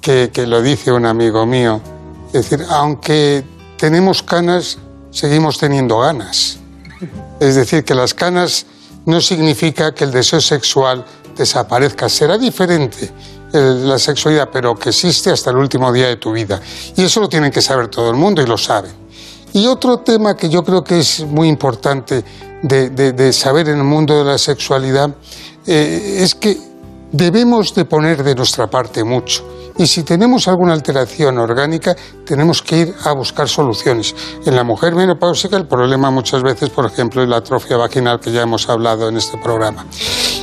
que, que lo dice un amigo mío. Es decir, aunque tenemos canas, seguimos teniendo ganas. Es decir, que las canas no significa que el deseo sexual desaparezca. Será diferente la sexualidad, pero que existe hasta el último día de tu vida. Y eso lo tiene que saber todo el mundo y lo sabe. Y otro tema que yo creo que es muy importante de, saber en el mundo de la sexualidad eh, es que debemos de poner de nuestra parte mucho. Y si tenemos alguna alteración orgánica, tenemos que ir a buscar soluciones. En la mujer menopáusica el problema muchas veces, por ejemplo, es la atrofia vaginal que ya hemos hablado en este programa.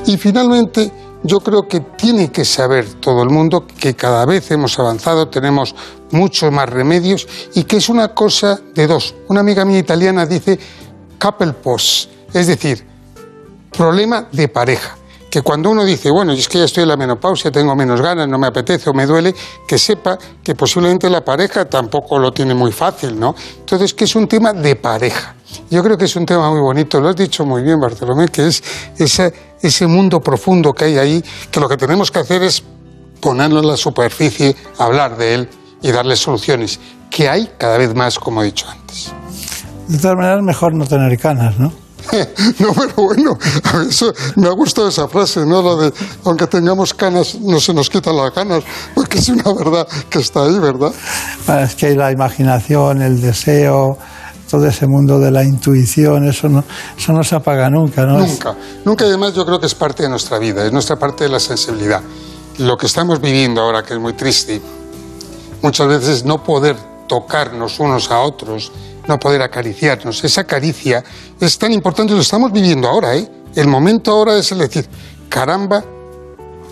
Y finalmente, yo creo que tiene que saber todo el mundo que cada vez hemos avanzado, tenemos muchos más remedios y que es una cosa de dos. Una amiga mía italiana dice couple post, es decir, problema de pareja que cuando uno dice, bueno, es que ya estoy en la menopausia, tengo menos ganas, no me apetece o me duele, que sepa que posiblemente la pareja tampoco lo tiene muy fácil, ¿no? Entonces, que es un tema de pareja. Yo creo que es un tema muy bonito, lo has dicho muy bien, Bartolomé, que es ese, ese mundo profundo que hay ahí, que lo que tenemos que hacer es ponerlo en la superficie, hablar de él y darle soluciones, que hay cada vez más, como he dicho antes. De todas maneras, mejor no tener canas, ¿no? <laughs> no, pero bueno, a eso, me ha gustado esa frase, ¿no? La de, aunque tengamos canas, no se nos quitan las ganas, porque es una verdad que está ahí, ¿verdad? Bueno, es que hay la imaginación, el deseo, todo ese mundo de la intuición, eso no, eso no se apaga nunca, ¿no? Nunca, nunca, además yo creo que es parte de nuestra vida, es nuestra parte de la sensibilidad. Lo que estamos viviendo ahora, que es muy triste, muchas veces no poder tocarnos unos a otros, no poder acariciarnos. Esa caricia es tan importante, lo estamos viviendo ahora, ¿eh? El momento ahora es el decir, caramba,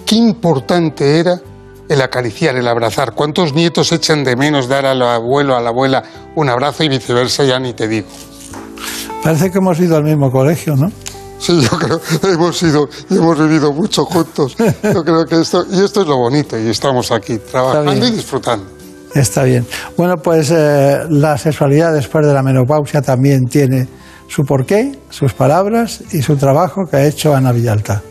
qué importante era el acariciar, el abrazar. ¿Cuántos nietos echan de menos dar al abuelo, a la abuela un abrazo y viceversa? Ya ni te digo. Parece que hemos ido al mismo colegio, ¿no? Sí, yo creo que hemos ido y hemos vivido mucho juntos. Yo <laughs> creo que esto, y esto es lo bonito, y estamos aquí trabajando y disfrutando. Está bien. Bueno, pues eh, la sexualidad después de la menopausia también tiene su porqué, sus palabras y su trabajo que ha hecho Ana Villalta.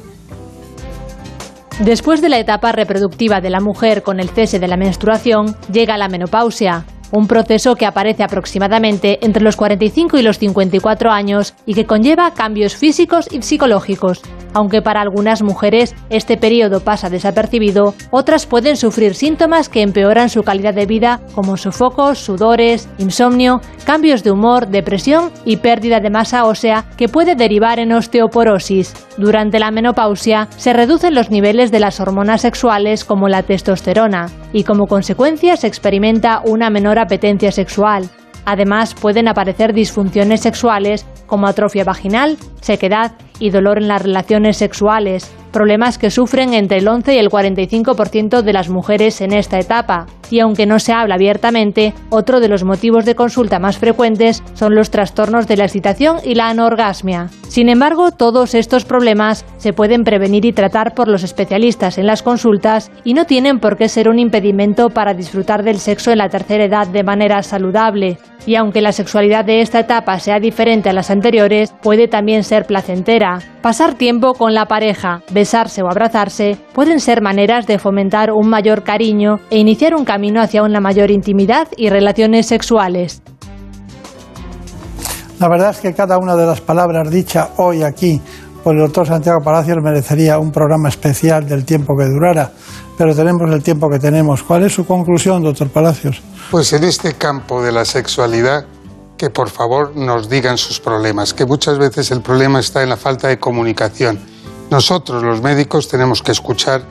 Después de la etapa reproductiva de la mujer con el cese de la menstruación, llega la menopausia, un proceso que aparece aproximadamente entre los 45 y los 54 años y que conlleva cambios físicos y psicológicos. Aunque para algunas mujeres este periodo pasa desapercibido, otras pueden sufrir síntomas que empeoran su calidad de vida como sofocos, sudores, insomnio, cambios de humor, depresión y pérdida de masa ósea que puede derivar en osteoporosis. Durante la menopausia se reducen los niveles de las hormonas sexuales como la testosterona y como consecuencia se experimenta una menor apetencia sexual. Además, pueden aparecer disfunciones sexuales como atrofia vaginal, sequedad y dolor en las relaciones sexuales, problemas que sufren entre el 11 y el 45% de las mujeres en esta etapa. Y aunque no se habla abiertamente, otro de los motivos de consulta más frecuentes son los trastornos de la excitación y la anorgasmia. Sin embargo, todos estos problemas se pueden prevenir y tratar por los especialistas en las consultas y no tienen por qué ser un impedimento para disfrutar del sexo en la tercera edad de manera saludable. Y aunque la sexualidad de esta etapa sea diferente a las anteriores, puede también ser placentera. Pasar tiempo con la pareja, besarse o abrazarse pueden ser maneras de fomentar un mayor cariño e iniciar un camino hacia una mayor intimidad y relaciones sexuales. La verdad es que cada una de las palabras dichas hoy aquí por el doctor Santiago Palacios merecería un programa especial del tiempo que durara, pero tenemos el tiempo que tenemos. ¿Cuál es su conclusión, doctor Palacios? Pues en este campo de la sexualidad que por favor nos digan sus problemas, que muchas veces el problema está en la falta de comunicación. Nosotros los médicos tenemos que escuchar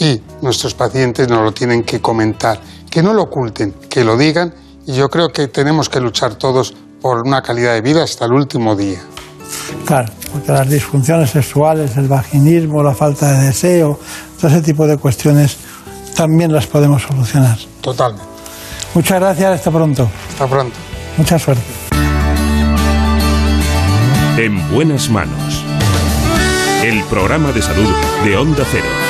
y nuestros pacientes nos lo tienen que comentar, que no lo oculten, que lo digan y yo creo que tenemos que luchar todos por una calidad de vida hasta el último día. Claro, porque las disfunciones sexuales, el vaginismo, la falta de deseo, todo ese tipo de cuestiones también las podemos solucionar. Totalmente. Muchas gracias, hasta pronto. Hasta pronto. Mucha suerte. En buenas manos. El programa de salud de Onda Cero.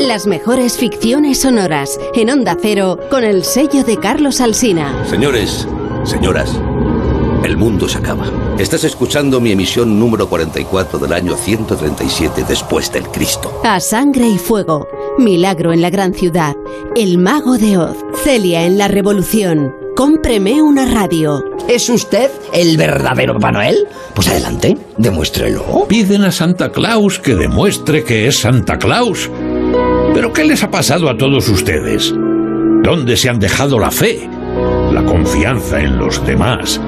Las mejores ficciones sonoras en Onda Cero con el sello de Carlos Alsina. Señores, señoras, el mundo se acaba. Estás escuchando mi emisión número 44 del año 137 después del Cristo. A sangre y fuego. Milagro en la gran ciudad. El mago de Oz. Celia en la revolución. Cómpreme una radio. ¿Es usted el verdadero Papá Noel? Pues adelante, demuéstrelo. Piden a Santa Claus que demuestre que es Santa Claus. ¿Pero qué les ha pasado a todos ustedes? ¿Dónde se han dejado la fe? La confianza en los demás.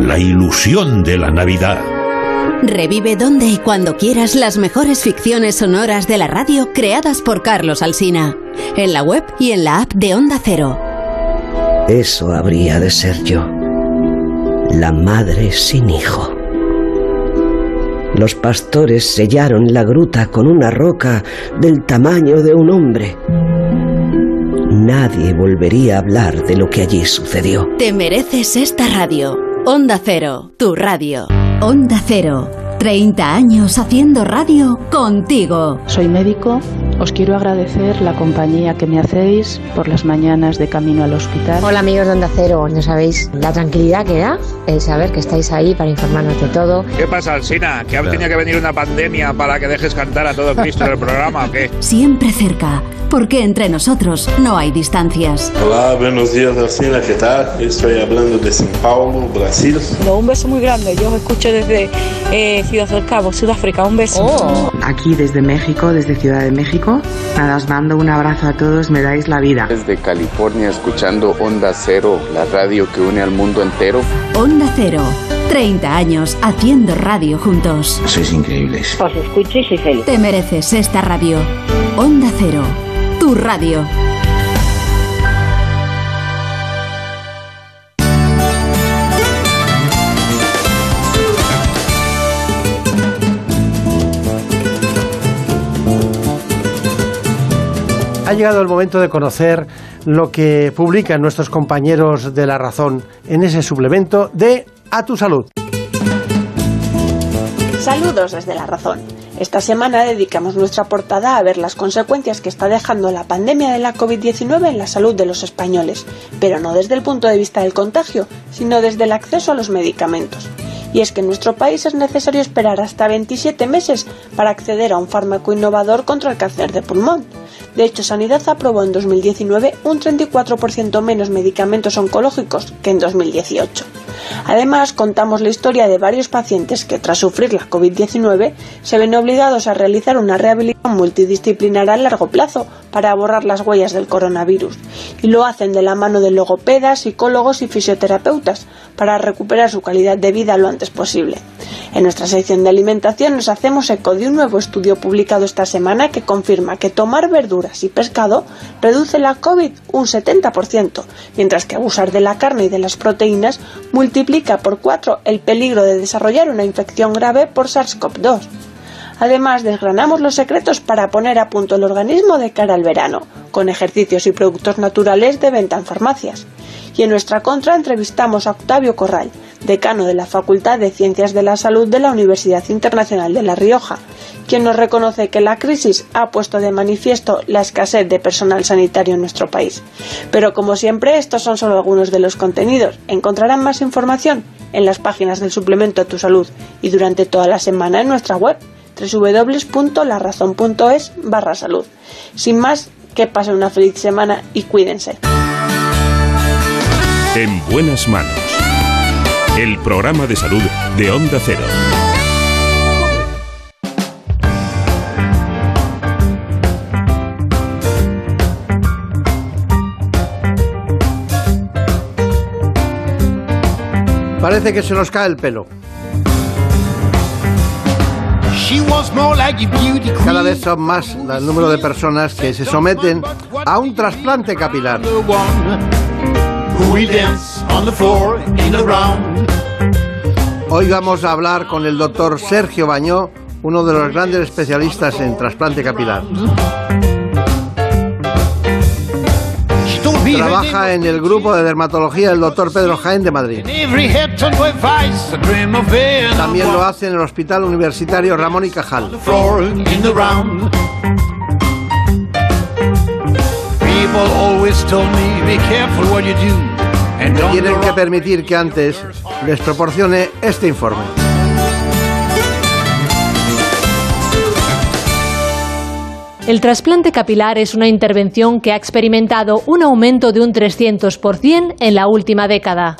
La ilusión de la Navidad. Revive donde y cuando quieras las mejores ficciones sonoras de la radio creadas por Carlos Alsina. en la web y en la app de Onda Cero. Eso habría de ser yo. La madre sin hijo. Los pastores sellaron la gruta con una roca del tamaño de un hombre. Nadie volvería a hablar de lo que allí sucedió. Te mereces esta radio. Onda Cero, tu radio. Onda Cero, 30 años haciendo radio contigo. Soy médico. Os quiero agradecer la compañía que me hacéis por las mañanas de camino al hospital. Hola amigos de Onda Cero, no sabéis la tranquilidad que da el saber que estáis ahí para informarnos de todo. ¿Qué pasa, Alsina? ¿Que ahora tenía que venir una pandemia para que dejes cantar a todo Cristo en el programa o qué? Siempre cerca, porque entre nosotros no hay distancias. Hola, buenos días, Alcina, ¿qué tal? Estoy hablando de São Paulo, Brasil. Un beso muy grande, yo os escucho desde eh, Ciudad del Cabo, Sudáfrica, un beso. Aquí desde México, desde Ciudad de México. Nada, os mando un abrazo a todos, me dais la vida. Desde California, escuchando Onda Cero, la radio que une al mundo entero. Onda Cero, 30 años haciendo radio juntos. Sois increíbles. Os escucho y soy feliz. Te mereces esta radio. Onda Cero, tu radio. Ha llegado el momento de conocer lo que publican nuestros compañeros de La Razón en ese suplemento de A tu Salud. Saludos desde La Razón. Esta semana dedicamos nuestra portada a ver las consecuencias que está dejando la pandemia de la COVID-19 en la salud de los españoles, pero no desde el punto de vista del contagio, sino desde el acceso a los medicamentos. Y es que en nuestro país es necesario esperar hasta 27 meses para acceder a un fármaco innovador contra el cáncer de pulmón. De hecho, Sanidad aprobó en 2019 un 34% menos medicamentos oncológicos que en 2018. Además, contamos la historia de varios pacientes que, tras sufrir la COVID-19, se ven obligados a realizar una rehabilitación multidisciplinar a largo plazo para borrar las huellas del coronavirus. Y lo hacen de la mano de logopedas, psicólogos y fisioterapeutas para recuperar su calidad de vida lo antes posible. En nuestra sección de alimentación nos hacemos eco de un nuevo estudio publicado esta semana que confirma que tomar verduras y pescado reduce la COVID un 70%, mientras que abusar de la carne y de las proteínas multiplica por 4 el peligro de desarrollar una infección grave por SARS-CoV-2. Además, desgranamos los secretos para poner a punto el organismo de cara al verano, con ejercicios y productos naturales de venta en farmacias. Y en nuestra contra entrevistamos a Octavio Corral, decano de la Facultad de Ciencias de la Salud de la Universidad Internacional de La Rioja, quien nos reconoce que la crisis ha puesto de manifiesto la escasez de personal sanitario en nuestro país. Pero como siempre, estos son solo algunos de los contenidos. Encontrarán más información en las páginas del suplemento a tu salud y durante toda la semana en nuestra web www.larazón.es barra salud. Sin más, que pasen una feliz semana y cuídense. En buenas manos. El programa de salud de Onda Cero. Parece que se nos cae el pelo. Cada vez son más el número de personas que se someten a un trasplante capilar. Hoy vamos a hablar con el doctor Sergio Bañó, uno de los grandes especialistas en trasplante capilar. Trabaja en el grupo de dermatología del doctor Pedro Jaén de Madrid. También lo hace en el Hospital Universitario Ramón y Cajal. Tienen que permitir que antes les proporcione este informe. El trasplante capilar es una intervención que ha experimentado un aumento de un 300% en la última década.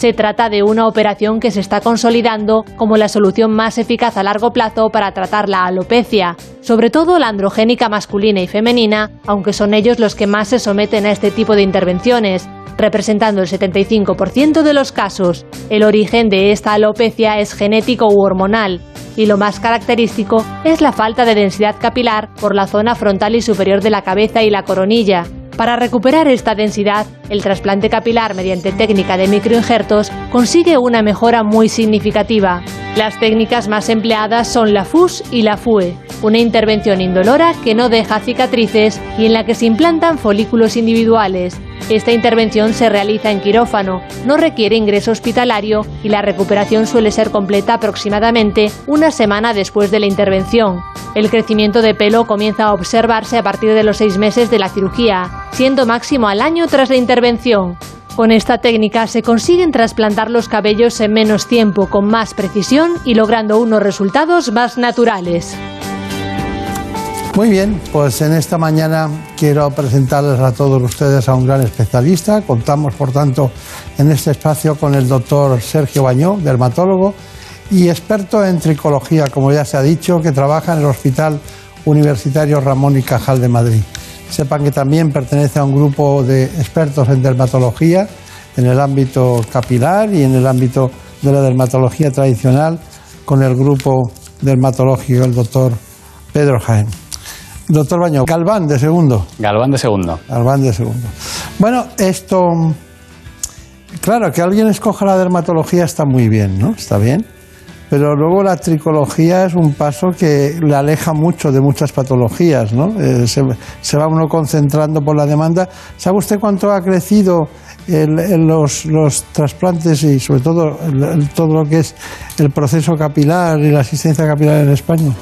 Se trata de una operación que se está consolidando como la solución más eficaz a largo plazo para tratar la alopecia, sobre todo la androgénica masculina y femenina, aunque son ellos los que más se someten a este tipo de intervenciones, representando el 75% de los casos. El origen de esta alopecia es genético u hormonal y lo más característico es la falta de densidad capilar por la zona frontal y superior de la cabeza y la coronilla. Para recuperar esta densidad, el trasplante capilar mediante técnica de microinjertos consigue una mejora muy significativa. Las técnicas más empleadas son la FUS y la FUE, una intervención indolora que no deja cicatrices y en la que se implantan folículos individuales. Esta intervención se realiza en quirófano, no requiere ingreso hospitalario y la recuperación suele ser completa aproximadamente una semana después de la intervención. El crecimiento de pelo comienza a observarse a partir de los seis meses de la cirugía, siendo máximo al año tras la intervención. Con esta técnica se consiguen trasplantar los cabellos en menos tiempo, con más precisión y logrando unos resultados más naturales. Muy bien, pues en esta mañana quiero presentarles a todos ustedes a un gran especialista. Contamos, por tanto, en este espacio con el doctor Sergio Bañó, dermatólogo y experto en tricología, como ya se ha dicho, que trabaja en el Hospital Universitario Ramón y Cajal de Madrid. Sepan que también pertenece a un grupo de expertos en dermatología, en el ámbito capilar y en el ámbito de la dermatología tradicional, con el grupo dermatológico, el doctor Pedro Jaén. Doctor Baño, Galván de segundo. Galván de segundo. Galván de segundo. Bueno, esto. Claro, que alguien escoja la dermatología está muy bien, ¿no? Está bien. Pero luego la tricología es un paso que le aleja mucho de muchas patologías, ¿no? Eh, se, se, va uno concentrando por la demanda. ¿Sabe usted cuánto ha crecido el, los, los, trasplantes y sobre todo el, todo lo que es el proceso capilar y la asistencia capilar en España?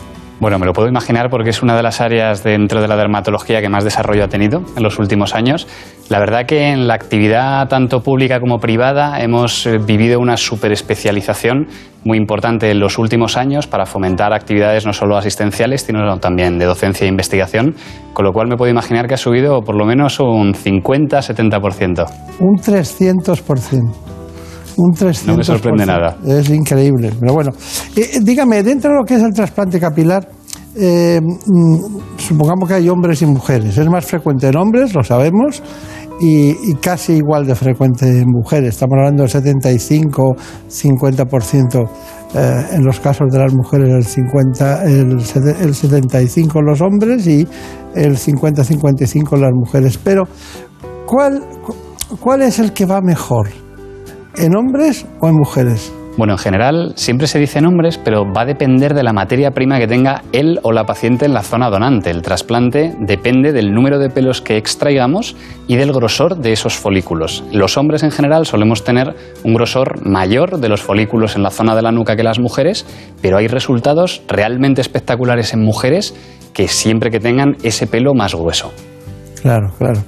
Bueno, me lo puedo imaginar porque es una de las áreas dentro de la dermatología que más desarrollo ha tenido en los últimos años. La verdad que en la actividad tanto pública como privada hemos eh, vivido una superespecialización muy importante en los últimos años para fomentar actividades no solo asistenciales, sino también de docencia e investigación, con lo cual me puedo imaginar que ha subido por lo menos un 50-70%. Un 300% un 300%. No me sorprende nada. Es increíble. Pero bueno, eh, dígame, dentro de lo que es el trasplante capilar, eh, supongamos que hay hombres y mujeres. Es más frecuente en hombres, lo sabemos, y, y, casi igual de frecuente en mujeres. Estamos hablando del 75, 50% eh, en los casos de las mujeres, el, 50, el, el 75 en los hombres y el 50-55 en las mujeres. Pero, ¿cuál, ¿cuál es el que va mejor? ¿En hombres o en mujeres? Bueno, en general siempre se dice en hombres, pero va a depender de la materia prima que tenga él o la paciente en la zona donante. El trasplante depende del número de pelos que extraigamos y del grosor de esos folículos. Los hombres en general solemos tener un grosor mayor de los folículos en la zona de la nuca que las mujeres, pero hay resultados realmente espectaculares en mujeres que siempre que tengan ese pelo más grueso. Claro, claro.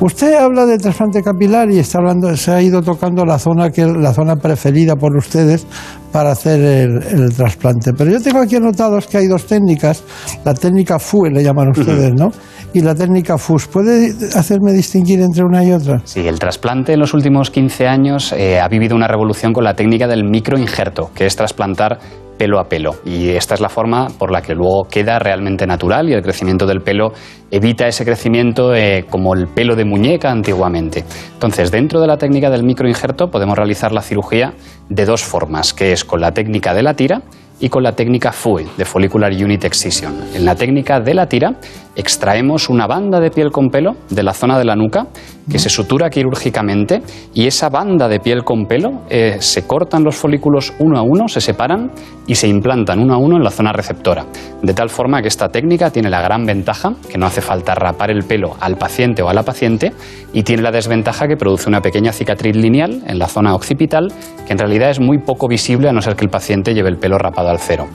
Usted habla de trasplante capilar y está hablando, se ha ido tocando la zona que la zona preferida por ustedes para hacer el, el trasplante. Pero yo tengo aquí anotados que hay dos técnicas, la técnica FUE le llaman ustedes, ¿no? Y la técnica FUS. ¿Puede hacerme distinguir entre una y otra? Sí, el trasplante en los últimos 15 años eh, ha vivido una revolución con la técnica del microinjerto, que es trasplantar pelo a pelo. Y esta es la forma por la que luego queda realmente natural y el crecimiento del pelo evita ese crecimiento eh, como el pelo de muñeca antiguamente. Entonces, dentro de la técnica del microinjerto podemos realizar la cirugía de dos formas, que es con la técnica de la tira y con la técnica FUE, de Follicular Unit Excision. En la técnica de la tira extraemos una banda de piel con pelo de la zona de la nuca que se sutura quirúrgicamente y esa banda de piel con pelo eh, se cortan los folículos uno a uno, se separan y se implantan uno a uno en la zona receptora. De tal forma que esta técnica tiene la gran ventaja que no hace falta rapar el pelo al paciente o a la paciente y tiene la desventaja que produce una pequeña cicatriz lineal en la zona occipital que en realidad es muy poco visible a no ser que el paciente lleve el pelo rapado al cero.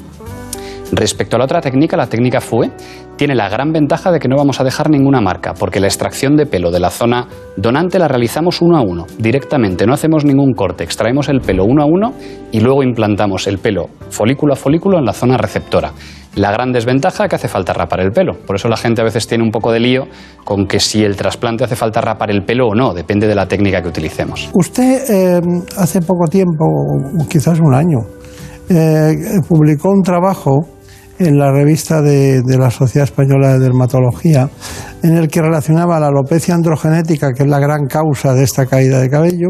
Respecto a la otra técnica, la técnica FUE, tiene la gran ventaja de que no vamos a dejar ninguna marca, porque la extracción de pelo de la zona donante la realizamos uno a uno, directamente, no hacemos ningún corte, extraemos el pelo uno a uno y luego implantamos el pelo folículo a folículo en la zona receptora. La gran desventaja es que hace falta rapar el pelo. Por eso la gente a veces tiene un poco de lío con que si el trasplante hace falta rapar el pelo o no, depende de la técnica que utilicemos. Usted eh, hace poco tiempo, quizás un año, eh, publicó un trabajo en la revista de, de, la Sociedad Española de Dermatología, en el que relacionaba la alopecia androgenética, que es la gran causa de esta caída de cabello,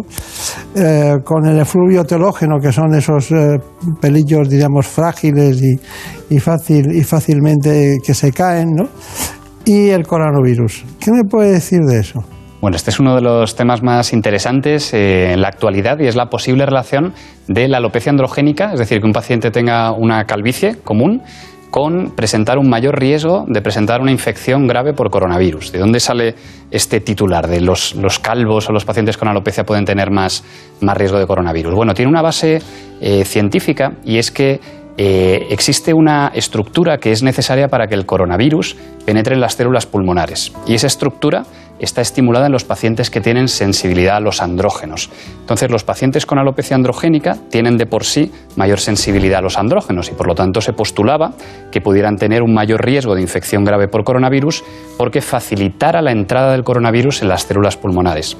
eh, con el efluvio telógeno, que son esos eh, pelillos, digamos, frágiles y, y, fácil, y fácilmente que se caen, ¿no? y el coronavirus. ¿Qué me puede decir de eso? Bueno, este es uno de los temas más interesantes eh, en la actualidad y es la posible relación de la alopecia androgénica, es decir, que un paciente tenga una calvicie común con presentar un mayor riesgo de presentar una infección grave por coronavirus. ¿De dónde sale este titular de los, los calvos o los pacientes con alopecia pueden tener más, más riesgo de coronavirus? Bueno, tiene una base eh, científica y es que eh, existe una estructura que es necesaria para que el coronavirus penetre en las células pulmonares. Y esa estructura está estimulada en los pacientes que tienen sensibilidad a los andrógenos. Entonces, los pacientes con alopecia androgénica tienen de por sí mayor sensibilidad a los andrógenos y por lo tanto se postulaba que pudieran tener un mayor riesgo de infección grave por coronavirus porque facilitara la entrada del coronavirus en las células pulmonares.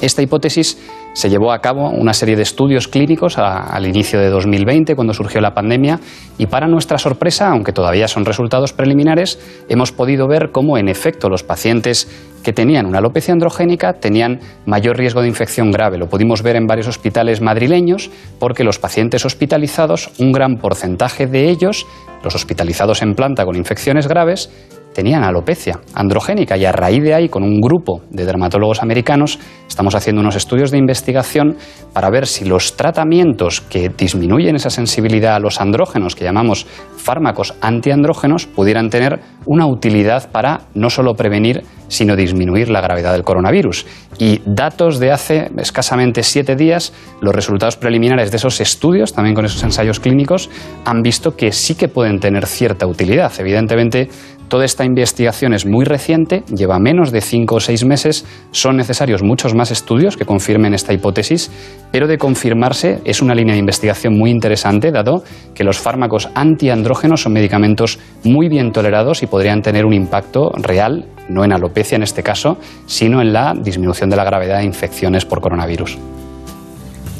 Esta hipótesis se llevó a cabo una serie de estudios clínicos al inicio de 2020, cuando surgió la pandemia, y para nuestra sorpresa, aunque todavía son resultados preliminares, hemos podido ver cómo, en efecto, los pacientes que tenían una alopecia androgénica tenían mayor riesgo de infección grave. Lo pudimos ver en varios hospitales madrileños porque los pacientes hospitalizados, un gran porcentaje de ellos, los hospitalizados en planta con infecciones graves, tenían alopecia androgénica y a raíz de ahí, con un grupo de dermatólogos americanos, estamos haciendo unos estudios de investigación para ver si los tratamientos que disminuyen esa sensibilidad a los andrógenos, que llamamos fármacos antiandrógenos, pudieran tener una utilidad para no solo prevenir, sino disminuir la gravedad del coronavirus. Y datos de hace escasamente siete días, los resultados preliminares de esos estudios, también con esos ensayos clínicos, han visto que sí que pueden tener cierta utilidad. Evidentemente, Toda esta investigación es muy reciente, lleva menos de cinco o seis meses, son necesarios muchos más estudios que confirmen esta hipótesis, pero de confirmarse es una línea de investigación muy interesante, dado que los fármacos antiandrógenos son medicamentos muy bien tolerados y podrían tener un impacto real, no en alopecia en este caso, sino en la disminución de la gravedad de infecciones por coronavirus.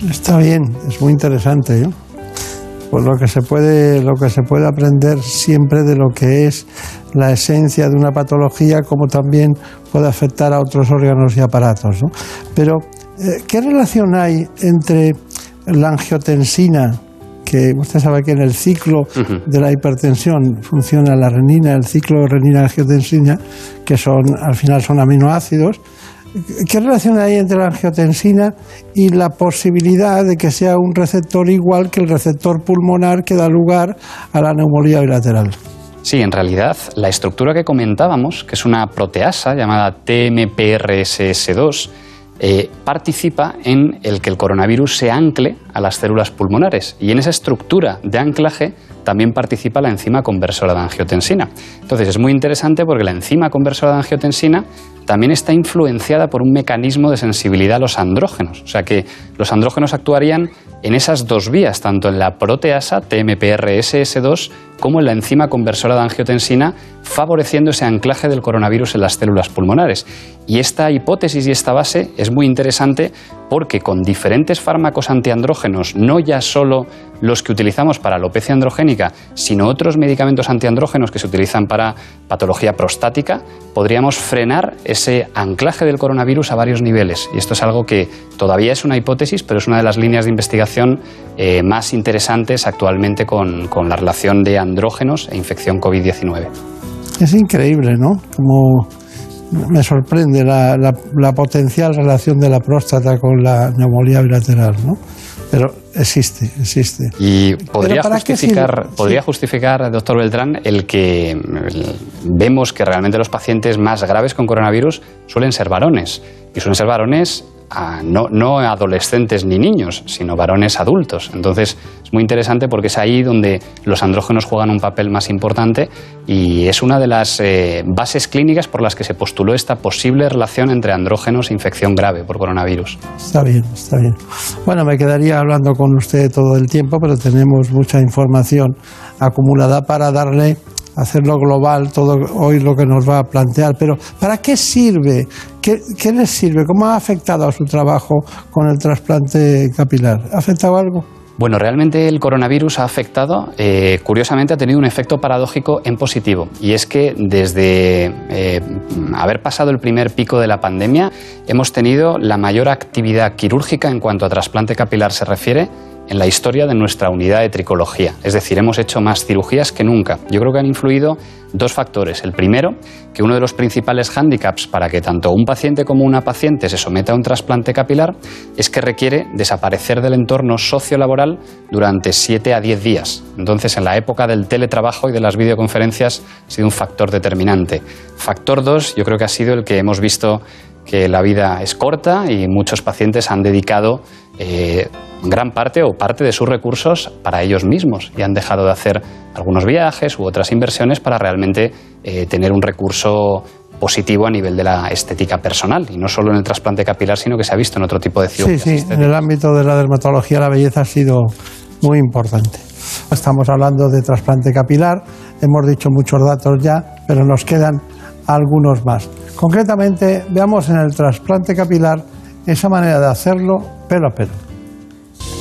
Está bien, es muy interesante. ¿eh? Pues lo que se puede lo que se puede aprender siempre de lo que es la esencia de una patología como también puede afectar a otros órganos y aparatos ¿no? pero eh, qué relación hay entre la angiotensina que usted sabe que en el ciclo de la hipertensión funciona la renina, el ciclo renina-angiotensina, que son al final son aminoácidos, ¿Qué relación hay entre la angiotensina y la posibilidad de que sea un receptor igual que el receptor pulmonar que da lugar a la neumonía bilateral? Sí, en realidad la estructura que comentábamos, que es una proteasa llamada TMPRSS2, eh, participa en el que el coronavirus se ancle a las células pulmonares y en esa estructura de anclaje también participa la enzima conversora de angiotensina. Entonces es muy interesante porque la enzima conversora de angiotensina también está influenciada por un mecanismo de sensibilidad a los andrógenos. O sea que los andrógenos actuarían en esas dos vías, tanto en la proteasa TMPRSS2 como en la enzima conversora de angiotensina, favoreciendo ese anclaje del coronavirus en las células pulmonares. Y esta hipótesis y esta base es muy interesante porque con diferentes fármacos antiandrógenos, no ya solo los que utilizamos para alopecia androgénica, sino otros medicamentos antiandrógenos que se utilizan para patología prostática, podríamos frenar ese anclaje del coronavirus a varios niveles. Y esto es algo que todavía es una hipótesis, pero es una de las líneas de investigación eh, más interesantes actualmente con, la relación de andrógenos e infección COVID-19. Es increíble, ¿no? Como me sorprende la, la, potencial relación de la próstata con la neumonía bilateral, ¿no? Pero existe, existe. Y podría justificar, podría justificar, doctor Beltrán, el que vemos que realmente los pacientes más graves con coronavirus suelen ser varones. Y suelen ser varones no, no adolescentes ni niños, sino varones adultos. Entonces es muy interesante porque es ahí donde los andrógenos juegan un papel más importante y es una de las eh, bases clínicas por las que se postuló esta posible relación entre andrógenos e infección grave por coronavirus. Está bien, está bien. Bueno, me quedaría hablando con usted todo el tiempo, pero tenemos mucha información acumulada para darle hacerlo global, todo hoy lo que nos va a plantear. Pero ¿para qué sirve? ¿Qué, ¿Qué, les sirve? ¿Cómo ha afectado a su trabajo con el trasplante capilar? ¿Ha afectado algo? Bueno, realmente el coronavirus ha afectado, eh, curiosamente ha tenido un efecto paradójico en positivo. Y es que desde eh, haber pasado el primer pico de la pandemia, hemos tenido la mayor actividad quirúrgica en cuanto a trasplante capilar se refiere en la historia de nuestra unidad de tricología. Es decir, hemos hecho más cirugías que nunca. Yo creo que han influido dos factores. El primero, que uno de los principales hándicaps para que tanto un paciente como una paciente se someta a un trasplante capilar es que requiere desaparecer del entorno sociolaboral durante 7 a 10 días. Entonces, en la época del teletrabajo y de las videoconferencias ha sido un factor determinante. Factor 2, yo creo que ha sido el que hemos visto que la vida es corta y muchos pacientes han dedicado eh, gran parte o parte de sus recursos para ellos mismos y han dejado de hacer algunos viajes u otras inversiones para realmente eh, tener un recurso positivo a nivel de la estética personal y no solo en el trasplante capilar sino que se ha visto en otro tipo de cirugías. Sí, sí, en el ámbito de la dermatología la belleza ha sido muy importante. Estamos hablando de trasplante capilar, hemos dicho muchos datos ya, pero nos quedan algunos más. Concretamente, veamos en el trasplante capilar esa manera de hacerlo pelo a pelo.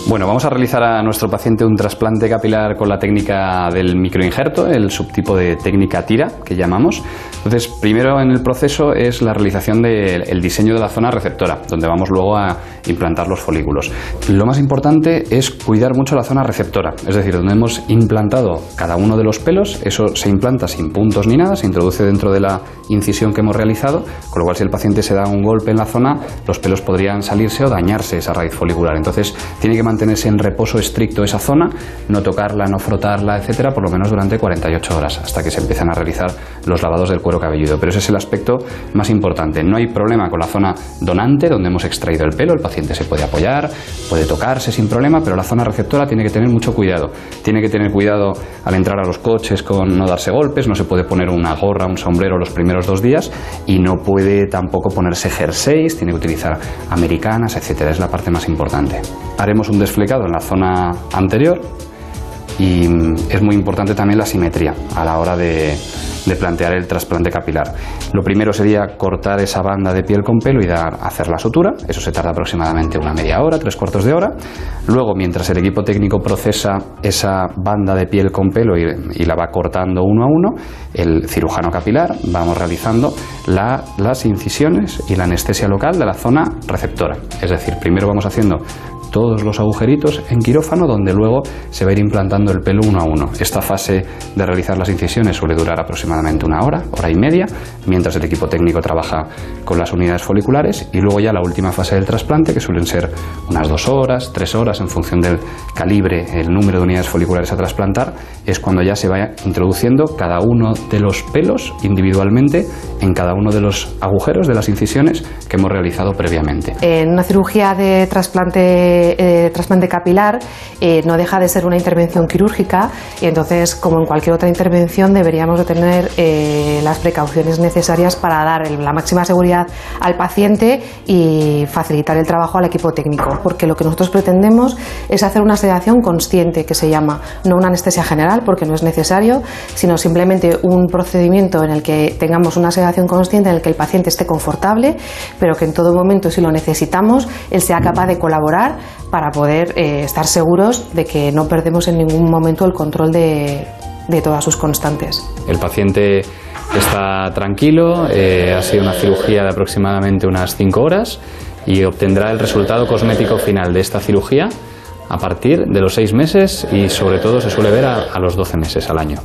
Bueno, vamos a realizar a nuestro paciente un trasplante capilar con la técnica del microinjerto, el subtipo de técnica tira que llamamos. Entonces, primero en el proceso es la realización del diseño de la zona receptora, donde vamos luego a implantar los folículos. Lo más importante es cuidar mucho la zona receptora, es decir, donde hemos implantado cada uno de los pelos, eso se implanta sin puntos ni nada, se introduce dentro de la incisión que hemos realizado, con lo cual si el paciente se da un golpe en la zona, los pelos podrían salirse o dañarse esa raíz folicular. Entonces, tiene que mantenerse en reposo estricto esa zona, no tocarla, no frotarla, etcétera, por lo menos durante 48 horas, hasta que se empiezan a realizar los lavados del cuero cabelludo. Pero ese es el aspecto más importante. No hay problema con la zona donante, donde hemos extraído el pelo, el paciente se puede apoyar, puede tocarse sin problema, pero la zona receptora tiene que tener mucho cuidado. Tiene que tener cuidado al entrar a los coches con no darse golpes, no se puede poner una gorra, un sombrero los primeros dos días y no puede tampoco ponerse jerseys, tiene que utilizar americanas, etcétera. Es la parte más importante. Haremos un desflecado en la zona anterior y mm, es muy importante también la simetría a la hora de, de plantear el trasplante capilar. Lo primero sería cortar esa banda de piel con pelo y dar, hacer la sutura. Eso se tarda aproximadamente una media hora, tres cuartos de hora. Luego, mientras el equipo técnico procesa esa banda de piel con pelo y, la va cortando uno a uno, el cirujano capilar vamos realizando las incisiones y la anestesia local de la zona receptora. Es decir, primero vamos haciendo todos los agujeritos en quirófano donde luego se va a ir implantando el pelo uno a uno. Esta fase de realizar las incisiones suele durar aproximadamente una hora, hora y media, mientras el equipo técnico trabaja con las unidades foliculares y luego ya la última fase del trasplante, que suelen ser unas dos horas, tres horas en función del calibre, el número de unidades foliculares a trasplantar, es cuando ya se va introduciendo cada uno de los pelos individualmente en cada uno de los agujeros de las incisiones que hemos realizado previamente. En una cirugía de trasplante eh, trasplante capilar eh, no deja de ser una intervención quirúrgica y entonces, como en cualquier otra intervención, deberíamos de tener eh, las precauciones necesarias para dar la máxima seguridad al paciente y facilitar el trabajo al equipo técnico, porque lo que nosotros pretendemos es hacer una sedación consciente, que se llama, no una anestesia general, porque no es necesario, sino simplemente un procedimiento en el que tengamos una sedación consciente, en el que el paciente esté confortable, pero que en todo momento, si lo necesitamos, él sea capaz de colaborar para poder eh, estar seguros de que no perdemos en ningún momento el control de, todas sus constantes. El paciente está tranquilo, eh, ha sido una cirugía de aproximadamente unas 5 horas y obtendrá el resultado cosmético final de esta cirugía a partir de los 6 meses y sobre todo se suele ver a, a los 12 meses al año.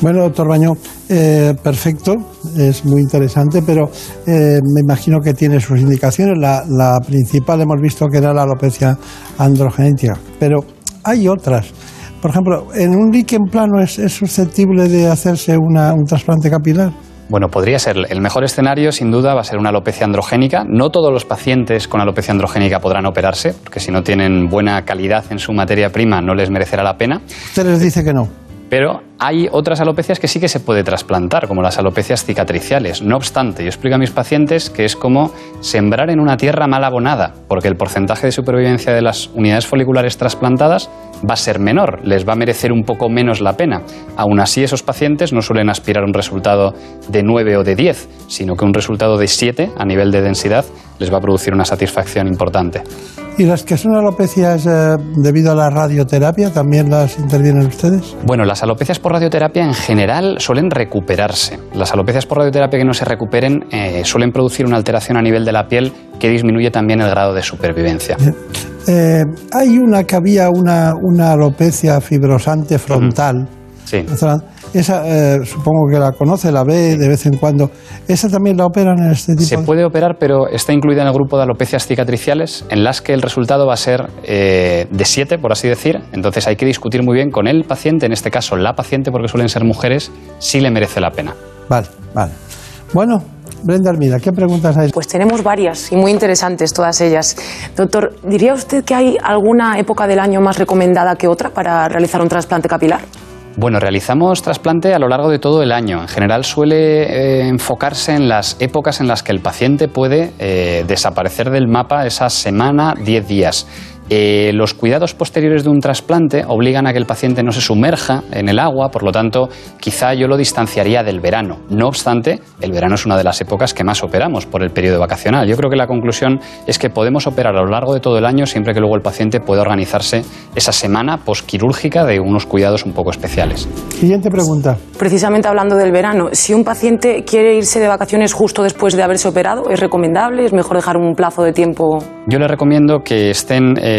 Bueno, doctor Baño, eh, perfecto, es muy interesante, pero eh, me imagino que tiene sus indicaciones. La, principal hemos visto que era la alopecia androgenética, pero hay otras. Por ejemplo, ¿en un líquen plano es, susceptible de hacerse un trasplante capilar? Bueno, podría ser. El mejor escenario, sin duda, va a ser una alopecia androgénica. No todos los pacientes con alopecia androgénica podrán operarse, porque si no tienen buena calidad en su materia prima, no les merecerá la pena. Usted les dice que no. Pero Hay otras alopecias que sí que se puede trasplantar, como las alopecias cicatriciales. No obstante, yo explico a mis pacientes que es como sembrar en una tierra mal abonada, porque el porcentaje de supervivencia de las unidades foliculares trasplantadas va a ser menor, les va a merecer un poco menos la pena. Aún así, esos pacientes no suelen aspirar a un resultado de 9 o de 10, sino que un resultado de 7 a nivel de densidad les va a producir una satisfacción importante. ¿Y las que son alopecias eh, debido a la radioterapia también las intervienen ustedes? Bueno, las alopecias por radioterapia en general suelen recuperarse. Las alopecias por radioterapia que no se recuperen eh, suelen producir una alteración a nivel de la piel que disminuye también el grado de supervivencia. Eh, hay una que había una, una alopecia fibrosante frontal. Sí. Esa eh, supongo que la conoce, la ve de vez en cuando. ¿Esa también la operan en este tipo? Se de- puede operar, pero está incluida en el grupo de alopecias cicatriciales, en las que el resultado va a ser eh, de 7, por así decir. Entonces hay que discutir muy bien con el paciente, en este caso la paciente, porque suelen ser mujeres, si le merece la pena. Vale, vale. Bueno, Brenda Armida, ¿qué preguntas hay? Pues tenemos varias y muy interesantes todas ellas. Doctor, ¿diría usted que hay alguna época del año más recomendada que otra para realizar un trasplante capilar? Bueno, realizamos trasplante a lo largo de todo el año. En general suele eh, enfocarse en las épocas en las que el paciente puede eh, desaparecer del mapa esa semana, 10 días. Eh, los cuidados posteriores de un trasplante obligan a que el paciente no se sumerja en el agua, por lo tanto, quizá yo lo distanciaría del verano. No obstante, el verano es una de las épocas que más operamos por el periodo vacacional. Yo creo que la conclusión es que podemos operar a lo largo de todo el año siempre que luego el paciente pueda organizarse esa semana posquirúrgica de unos cuidados un poco especiales. Siguiente pregunta. Precisamente hablando del verano, si un paciente quiere irse de vacaciones justo después de haberse operado, ¿es recomendable? ¿Es mejor dejar un plazo de tiempo? Yo les recomiendo que estén eh,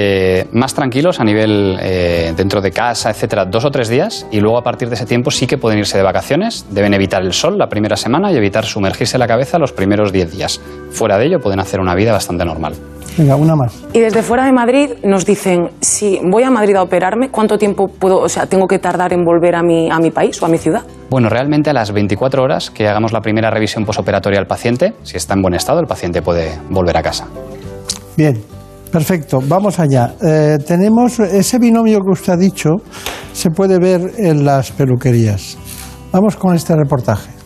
más tranquilos a nivel eh, dentro de casa, etcétera, dos o tres días y luego a partir de ese tiempo sí que pueden irse de vacaciones. Deben evitar el sol la primera semana y evitar sumergirse la cabeza los primeros diez días. Fuera de ello pueden hacer una vida bastante normal. Venga, una más. Y desde fuera de Madrid nos dicen, si voy a Madrid a operarme, ¿cuánto tiempo puedo, o sea, tengo que tardar en volver a mi, a mi país o a mi ciudad? Bueno, realmente a las 24 horas que hagamos la primera revisión posoperatoria al paciente, si está en buen estado, el paciente puede volver a casa. Bien, perfecto, vamos allá. Eh, tenemos ese binomio que usted ha dicho, se puede ver en las peluquerías. Vamos con este reportaje.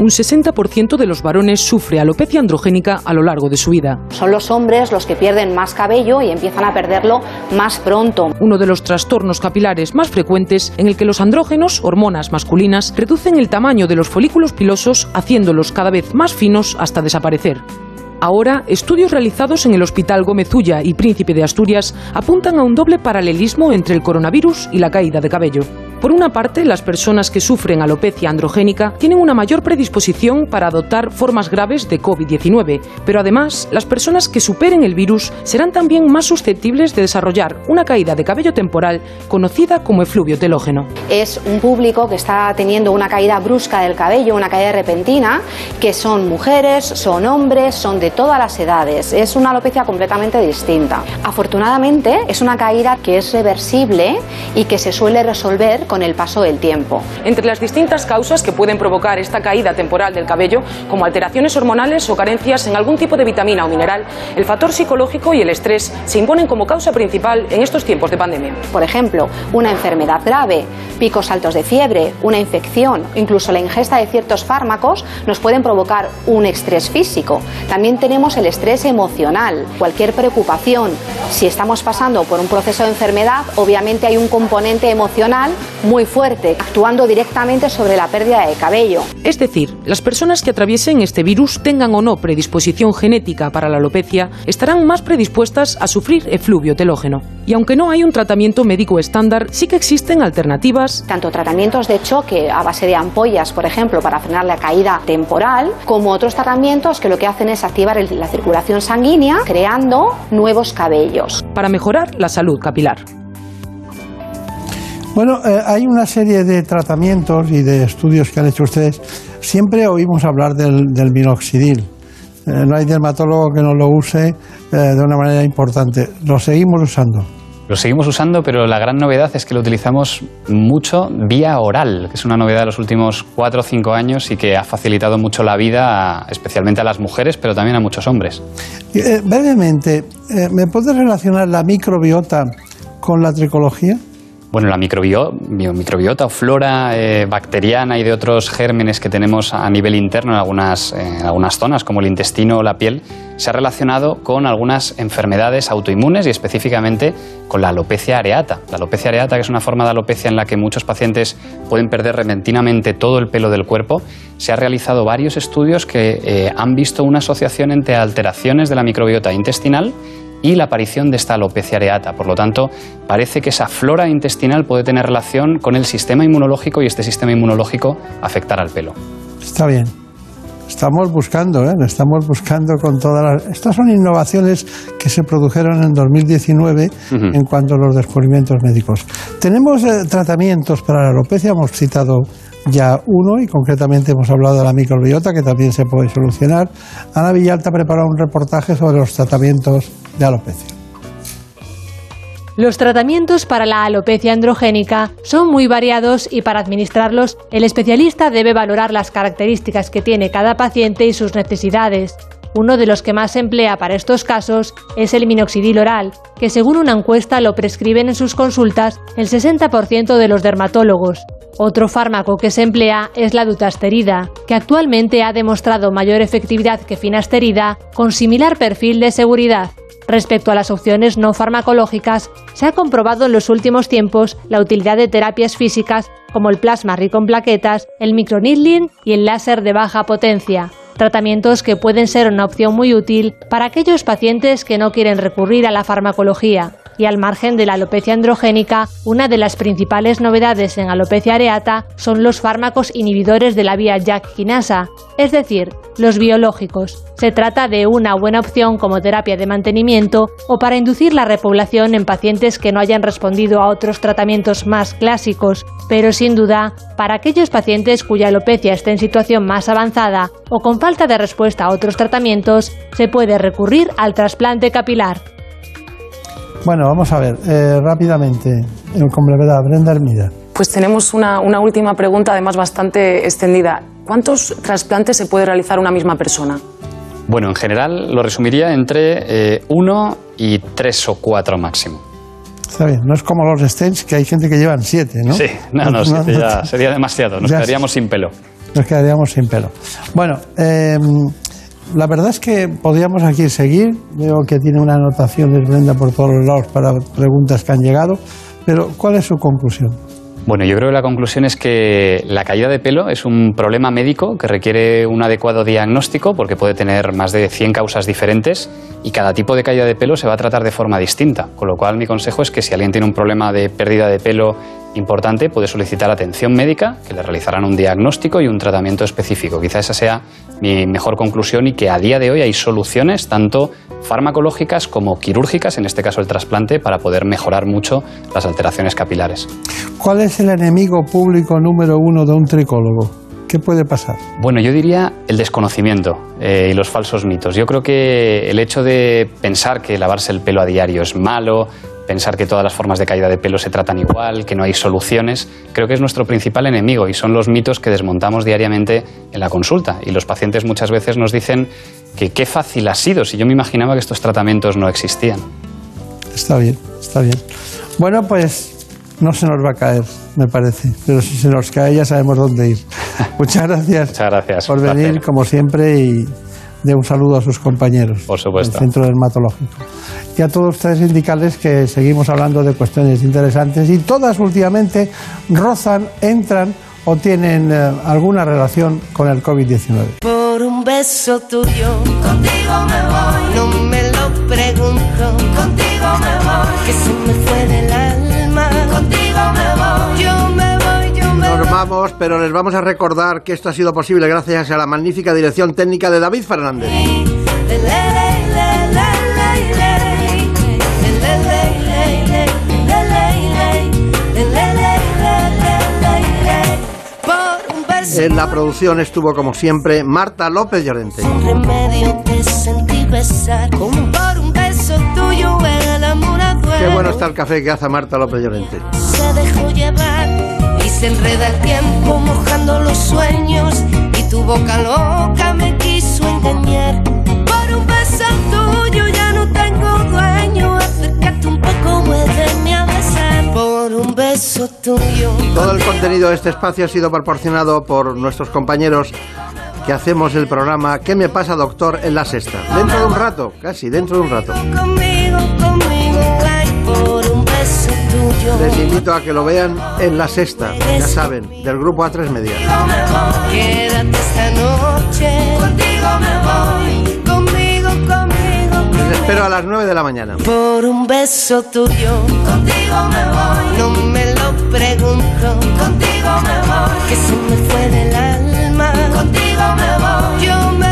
Un 60% de los varones sufre alopecia androgénica a lo largo de su vida. Son los hombres los que pierden más cabello y empiezan a perderlo más pronto. Uno de los trastornos capilares más frecuentes en el que los andrógenos, hormonas masculinas, reducen el tamaño de los folículos pilosos haciéndolos cada vez más finos hasta desaparecer. Ahora, estudios realizados en el Hospital Gómez Ulla y Príncipe de Asturias apuntan a un doble paralelismo entre el coronavirus y la caída de cabello. Por una parte, las personas que sufren alopecia androgénica tienen una mayor predisposición para adoptar formas graves de COVID-19, pero además, las personas que superen el virus serán también más susceptibles de desarrollar una caída de cabello temporal conocida como efluvio telógeno. Es un público que está teniendo una caída brusca del cabello, una caída repentina, que son mujeres, son hombres, son de todas las edades. Es una alopecia completamente distinta. Afortunadamente, es una caída que es reversible y que se suele resolver con el paso del tiempo. Entre las distintas causas que pueden provocar esta caída temporal del cabello, como alteraciones hormonales o carencias en algún tipo de vitamina o mineral, el factor psicológico y el estrés se imponen como causa principal en estos tiempos de pandemia. Por ejemplo, una enfermedad grave, picos altos de fiebre, una infección, incluso la ingesta de ciertos fármacos nos pueden provocar un estrés físico. También tenemos el estrés emocional, cualquier preocupación. Si estamos pasando por un proceso de enfermedad, obviamente hay un componente emocional muy fuerte, actuando directamente sobre la pérdida de cabello. Es decir, las personas que atraviesen este virus, tengan o no predisposición genética para la alopecia, estarán más predispuestas a sufrir efluvio telógeno. Y aunque no hay un tratamiento médico estándar, sí que existen alternativas. Tanto tratamientos de choque a base de ampollas, por ejemplo, para frenar la caída temporal, como otros tratamientos que lo que hacen es activar el- la circulación sanguínea, creando nuevos cabellos. Para mejorar la salud capilar. Bueno, eh, hay una serie de tratamientos y de estudios que han hecho ustedes. Siempre oímos hablar del, del minoxidil. Eh, no hay dermatólogo que no lo use eh, de una manera importante. Lo seguimos usando. Lo seguimos usando, pero la gran novedad es que lo utilizamos mucho vía oral, que es una novedad de los últimos cuatro o cinco años y que ha facilitado mucho la vida, especialmente a las mujeres, pero también a muchos hombres. Eh, brevemente, eh, ¿me puedes relacionar la microbiota con la tricología? Bueno, la microbio- bio- microbiota o flora eh, bacteriana y de otros gérmenes que tenemos a nivel interno en algunas, eh, algunas zonas, como el intestino o la piel, se ha relacionado con algunas enfermedades autoinmunes y específicamente con la alopecia areata. La alopecia areata, que es una forma de alopecia en la que muchos pacientes pueden perder repentinamente todo el pelo del cuerpo, se han realizado varios estudios que eh, han visto una asociación entre alteraciones de la microbiota intestinal y la aparición de esta alopecia areata. Por lo tanto, parece que esa flora intestinal puede tener relación con el sistema inmunológico y este sistema inmunológico afectar al pelo. Está bien. Estamos buscando, ¿eh? estamos buscando con todas las... Estas son innovaciones que se produjeron en 2019 Ujú. en cuanto a los descubrimientos médicos. Tenemos eh, tratamientos para la alopecia, hemos citado ya uno y concretamente hemos hablado de la microbiota que también se puede solucionar. Ana Villalta ha preparado un reportaje sobre los tratamientos de alopecia. Los tratamientos para la alopecia androgénica son muy variados y para administrarlos el especialista debe valorar las características que tiene cada paciente y sus necesidades. Uno de los que más se emplea para estos casos es el minoxidil oral, que según una encuesta lo prescriben en sus consultas el 60% de los dermatólogos. Otro fármaco que se emplea es la dutasterida, que actualmente ha demostrado mayor efectividad que finasterida con similar perfil de seguridad. Respecto a las opciones no farmacológicas, se ha comprobado en los últimos tiempos la utilidad de terapias físicas como el plasma rico en plaquetas, el microneedling y el láser de baja potencia. Tratamientos que pueden ser una opción muy útil para aquellos pacientes que no quieren recurrir a la farmacología. Y al margen de la alopecia androgénica, una de las principales novedades en alopecia areata son los fármacos inhibidores de la vía JAK quinasa, es decir, los biológicos. Se trata de una buena opción como terapia de mantenimiento o para inducir la repoblación en pacientes que no hayan respondido a otros tratamientos más clásicos, pero sin duda, para aquellos pacientes cuya alopecia esté en situación más avanzada o con falta de respuesta a otros tratamientos, se puede recurrir al trasplante capilar. Bueno, vamos a ver, eh, rápidamente, eh, con brevedad, Brenda Hermida. Pues tenemos una, una última pregunta, además bastante extendida. ¿Cuántos trasplantes se puede realizar una misma persona? Bueno, en general lo resumiría entre eh, uno y tres o cuatro máximo. Está bien, no es como los stents, que hay gente que llevan siete, ¿no? Sí, no, no, <laughs> siete ya sería demasiado, nos Ya quedaríamos sin pelo. Nos quedaríamos sin pelo. Bueno, eh, la verdad es que podríamos aquí seguir. Veo que tiene una anotación de por todos los lados para preguntas que han llegado. Pero, ¿cuál es su conclusión? Bueno, yo creo que la conclusión es que la caída de pelo es un problema médico que requiere un adecuado diagnóstico porque puede tener más de 100 causas diferentes y cada tipo de caída de pelo se va a tratar de forma distinta. Con lo cual, mi consejo es que si alguien tiene un problema de pérdida de pelo importante, puede solicitar atención médica, que le realizarán un diagnóstico y un tratamiento específico. Quizá esa sea mi mejor conclusión y que a día de hoy hay soluciones tanto farmacológicas como quirúrgicas, en este caso el trasplante, para poder mejorar mucho las alteraciones capilares. ¿Cuál es el enemigo público número uno de un tricólogo? ¿Qué puede pasar? Bueno, yo diría el desconocimiento eh, y los falsos mitos. Yo creo que el hecho de pensar que lavarse el pelo a diario es malo, pensar que todas las formas de caída de pelo se tratan igual, que no hay soluciones, creo que es nuestro principal enemigo y son los mitos que desmontamos diariamente en la consulta. Y los pacientes muchas veces nos dicen que qué fácil ha sido si yo me imaginaba que estos tratamientos no existían. Está bien, está bien. Bueno, pues no se nos va a caer, me parece. Pero si se nos cae ya sabemos dónde ir. <laughs> Muchas gracias, Muchas gracias. por placer. venir, como siempre, y de un saludo a sus compañeros Por supuesto. del Centro Dermatológico. Y a todos ustedes indicarles que seguimos hablando de cuestiones interesantes y todas últimamente rozan, entran o tienen eh, alguna relación con el COVID-19. Por un beso tuyo, contigo me voy. No me lo pregunto, contigo me voy. Que se me fue del alma, contigo me voy. Vamos, pero les vamos a recordar que esto ha sido posible gracias a la magnífica dirección técnica de David Fernández. En la producción estuvo, como siempre, Marta López Llorente. un remedio te sentí besar. Como por un beso tuyo el amor Qué bueno está el café que hace Marta López Llorente. se dejó llevar se enreda el tiempo mojando los sueños y tu boca loca me quiso engañar. Por un beso tuyo ya no tengo dueño, acércate un poco, muéveme a besar. Por un beso tuyo. Todo el contenido de este espacio ha sido proporcionado por nuestros compañeros que hacemos el programa ¿Qué me pasa, doctor? en la sexta. Dentro de un rato, casi, dentro de un rato. Conmigo, conmigo, por un beso tuyo. Les invito a que lo vean en la sexta, ya saben, del grupo A3 Media. Quédate esta noche. Contigo me voy. Conmigo, conmigo, Les espero a las 9 de la mañana. Por un beso tuyo, contigo me voy. No me lo pregunto, contigo me voy. Que se me fue del alma, contigo me voy. Yo me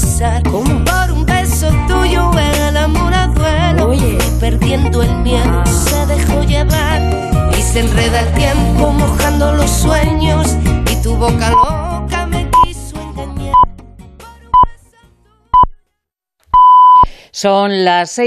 besar. Por un beso tuyo el amor a duelo y perdiendo el miedo se dejó llevar y se enreda el tiempo mojando los sueños y tu boca loca me quiso engañar. Son las seis.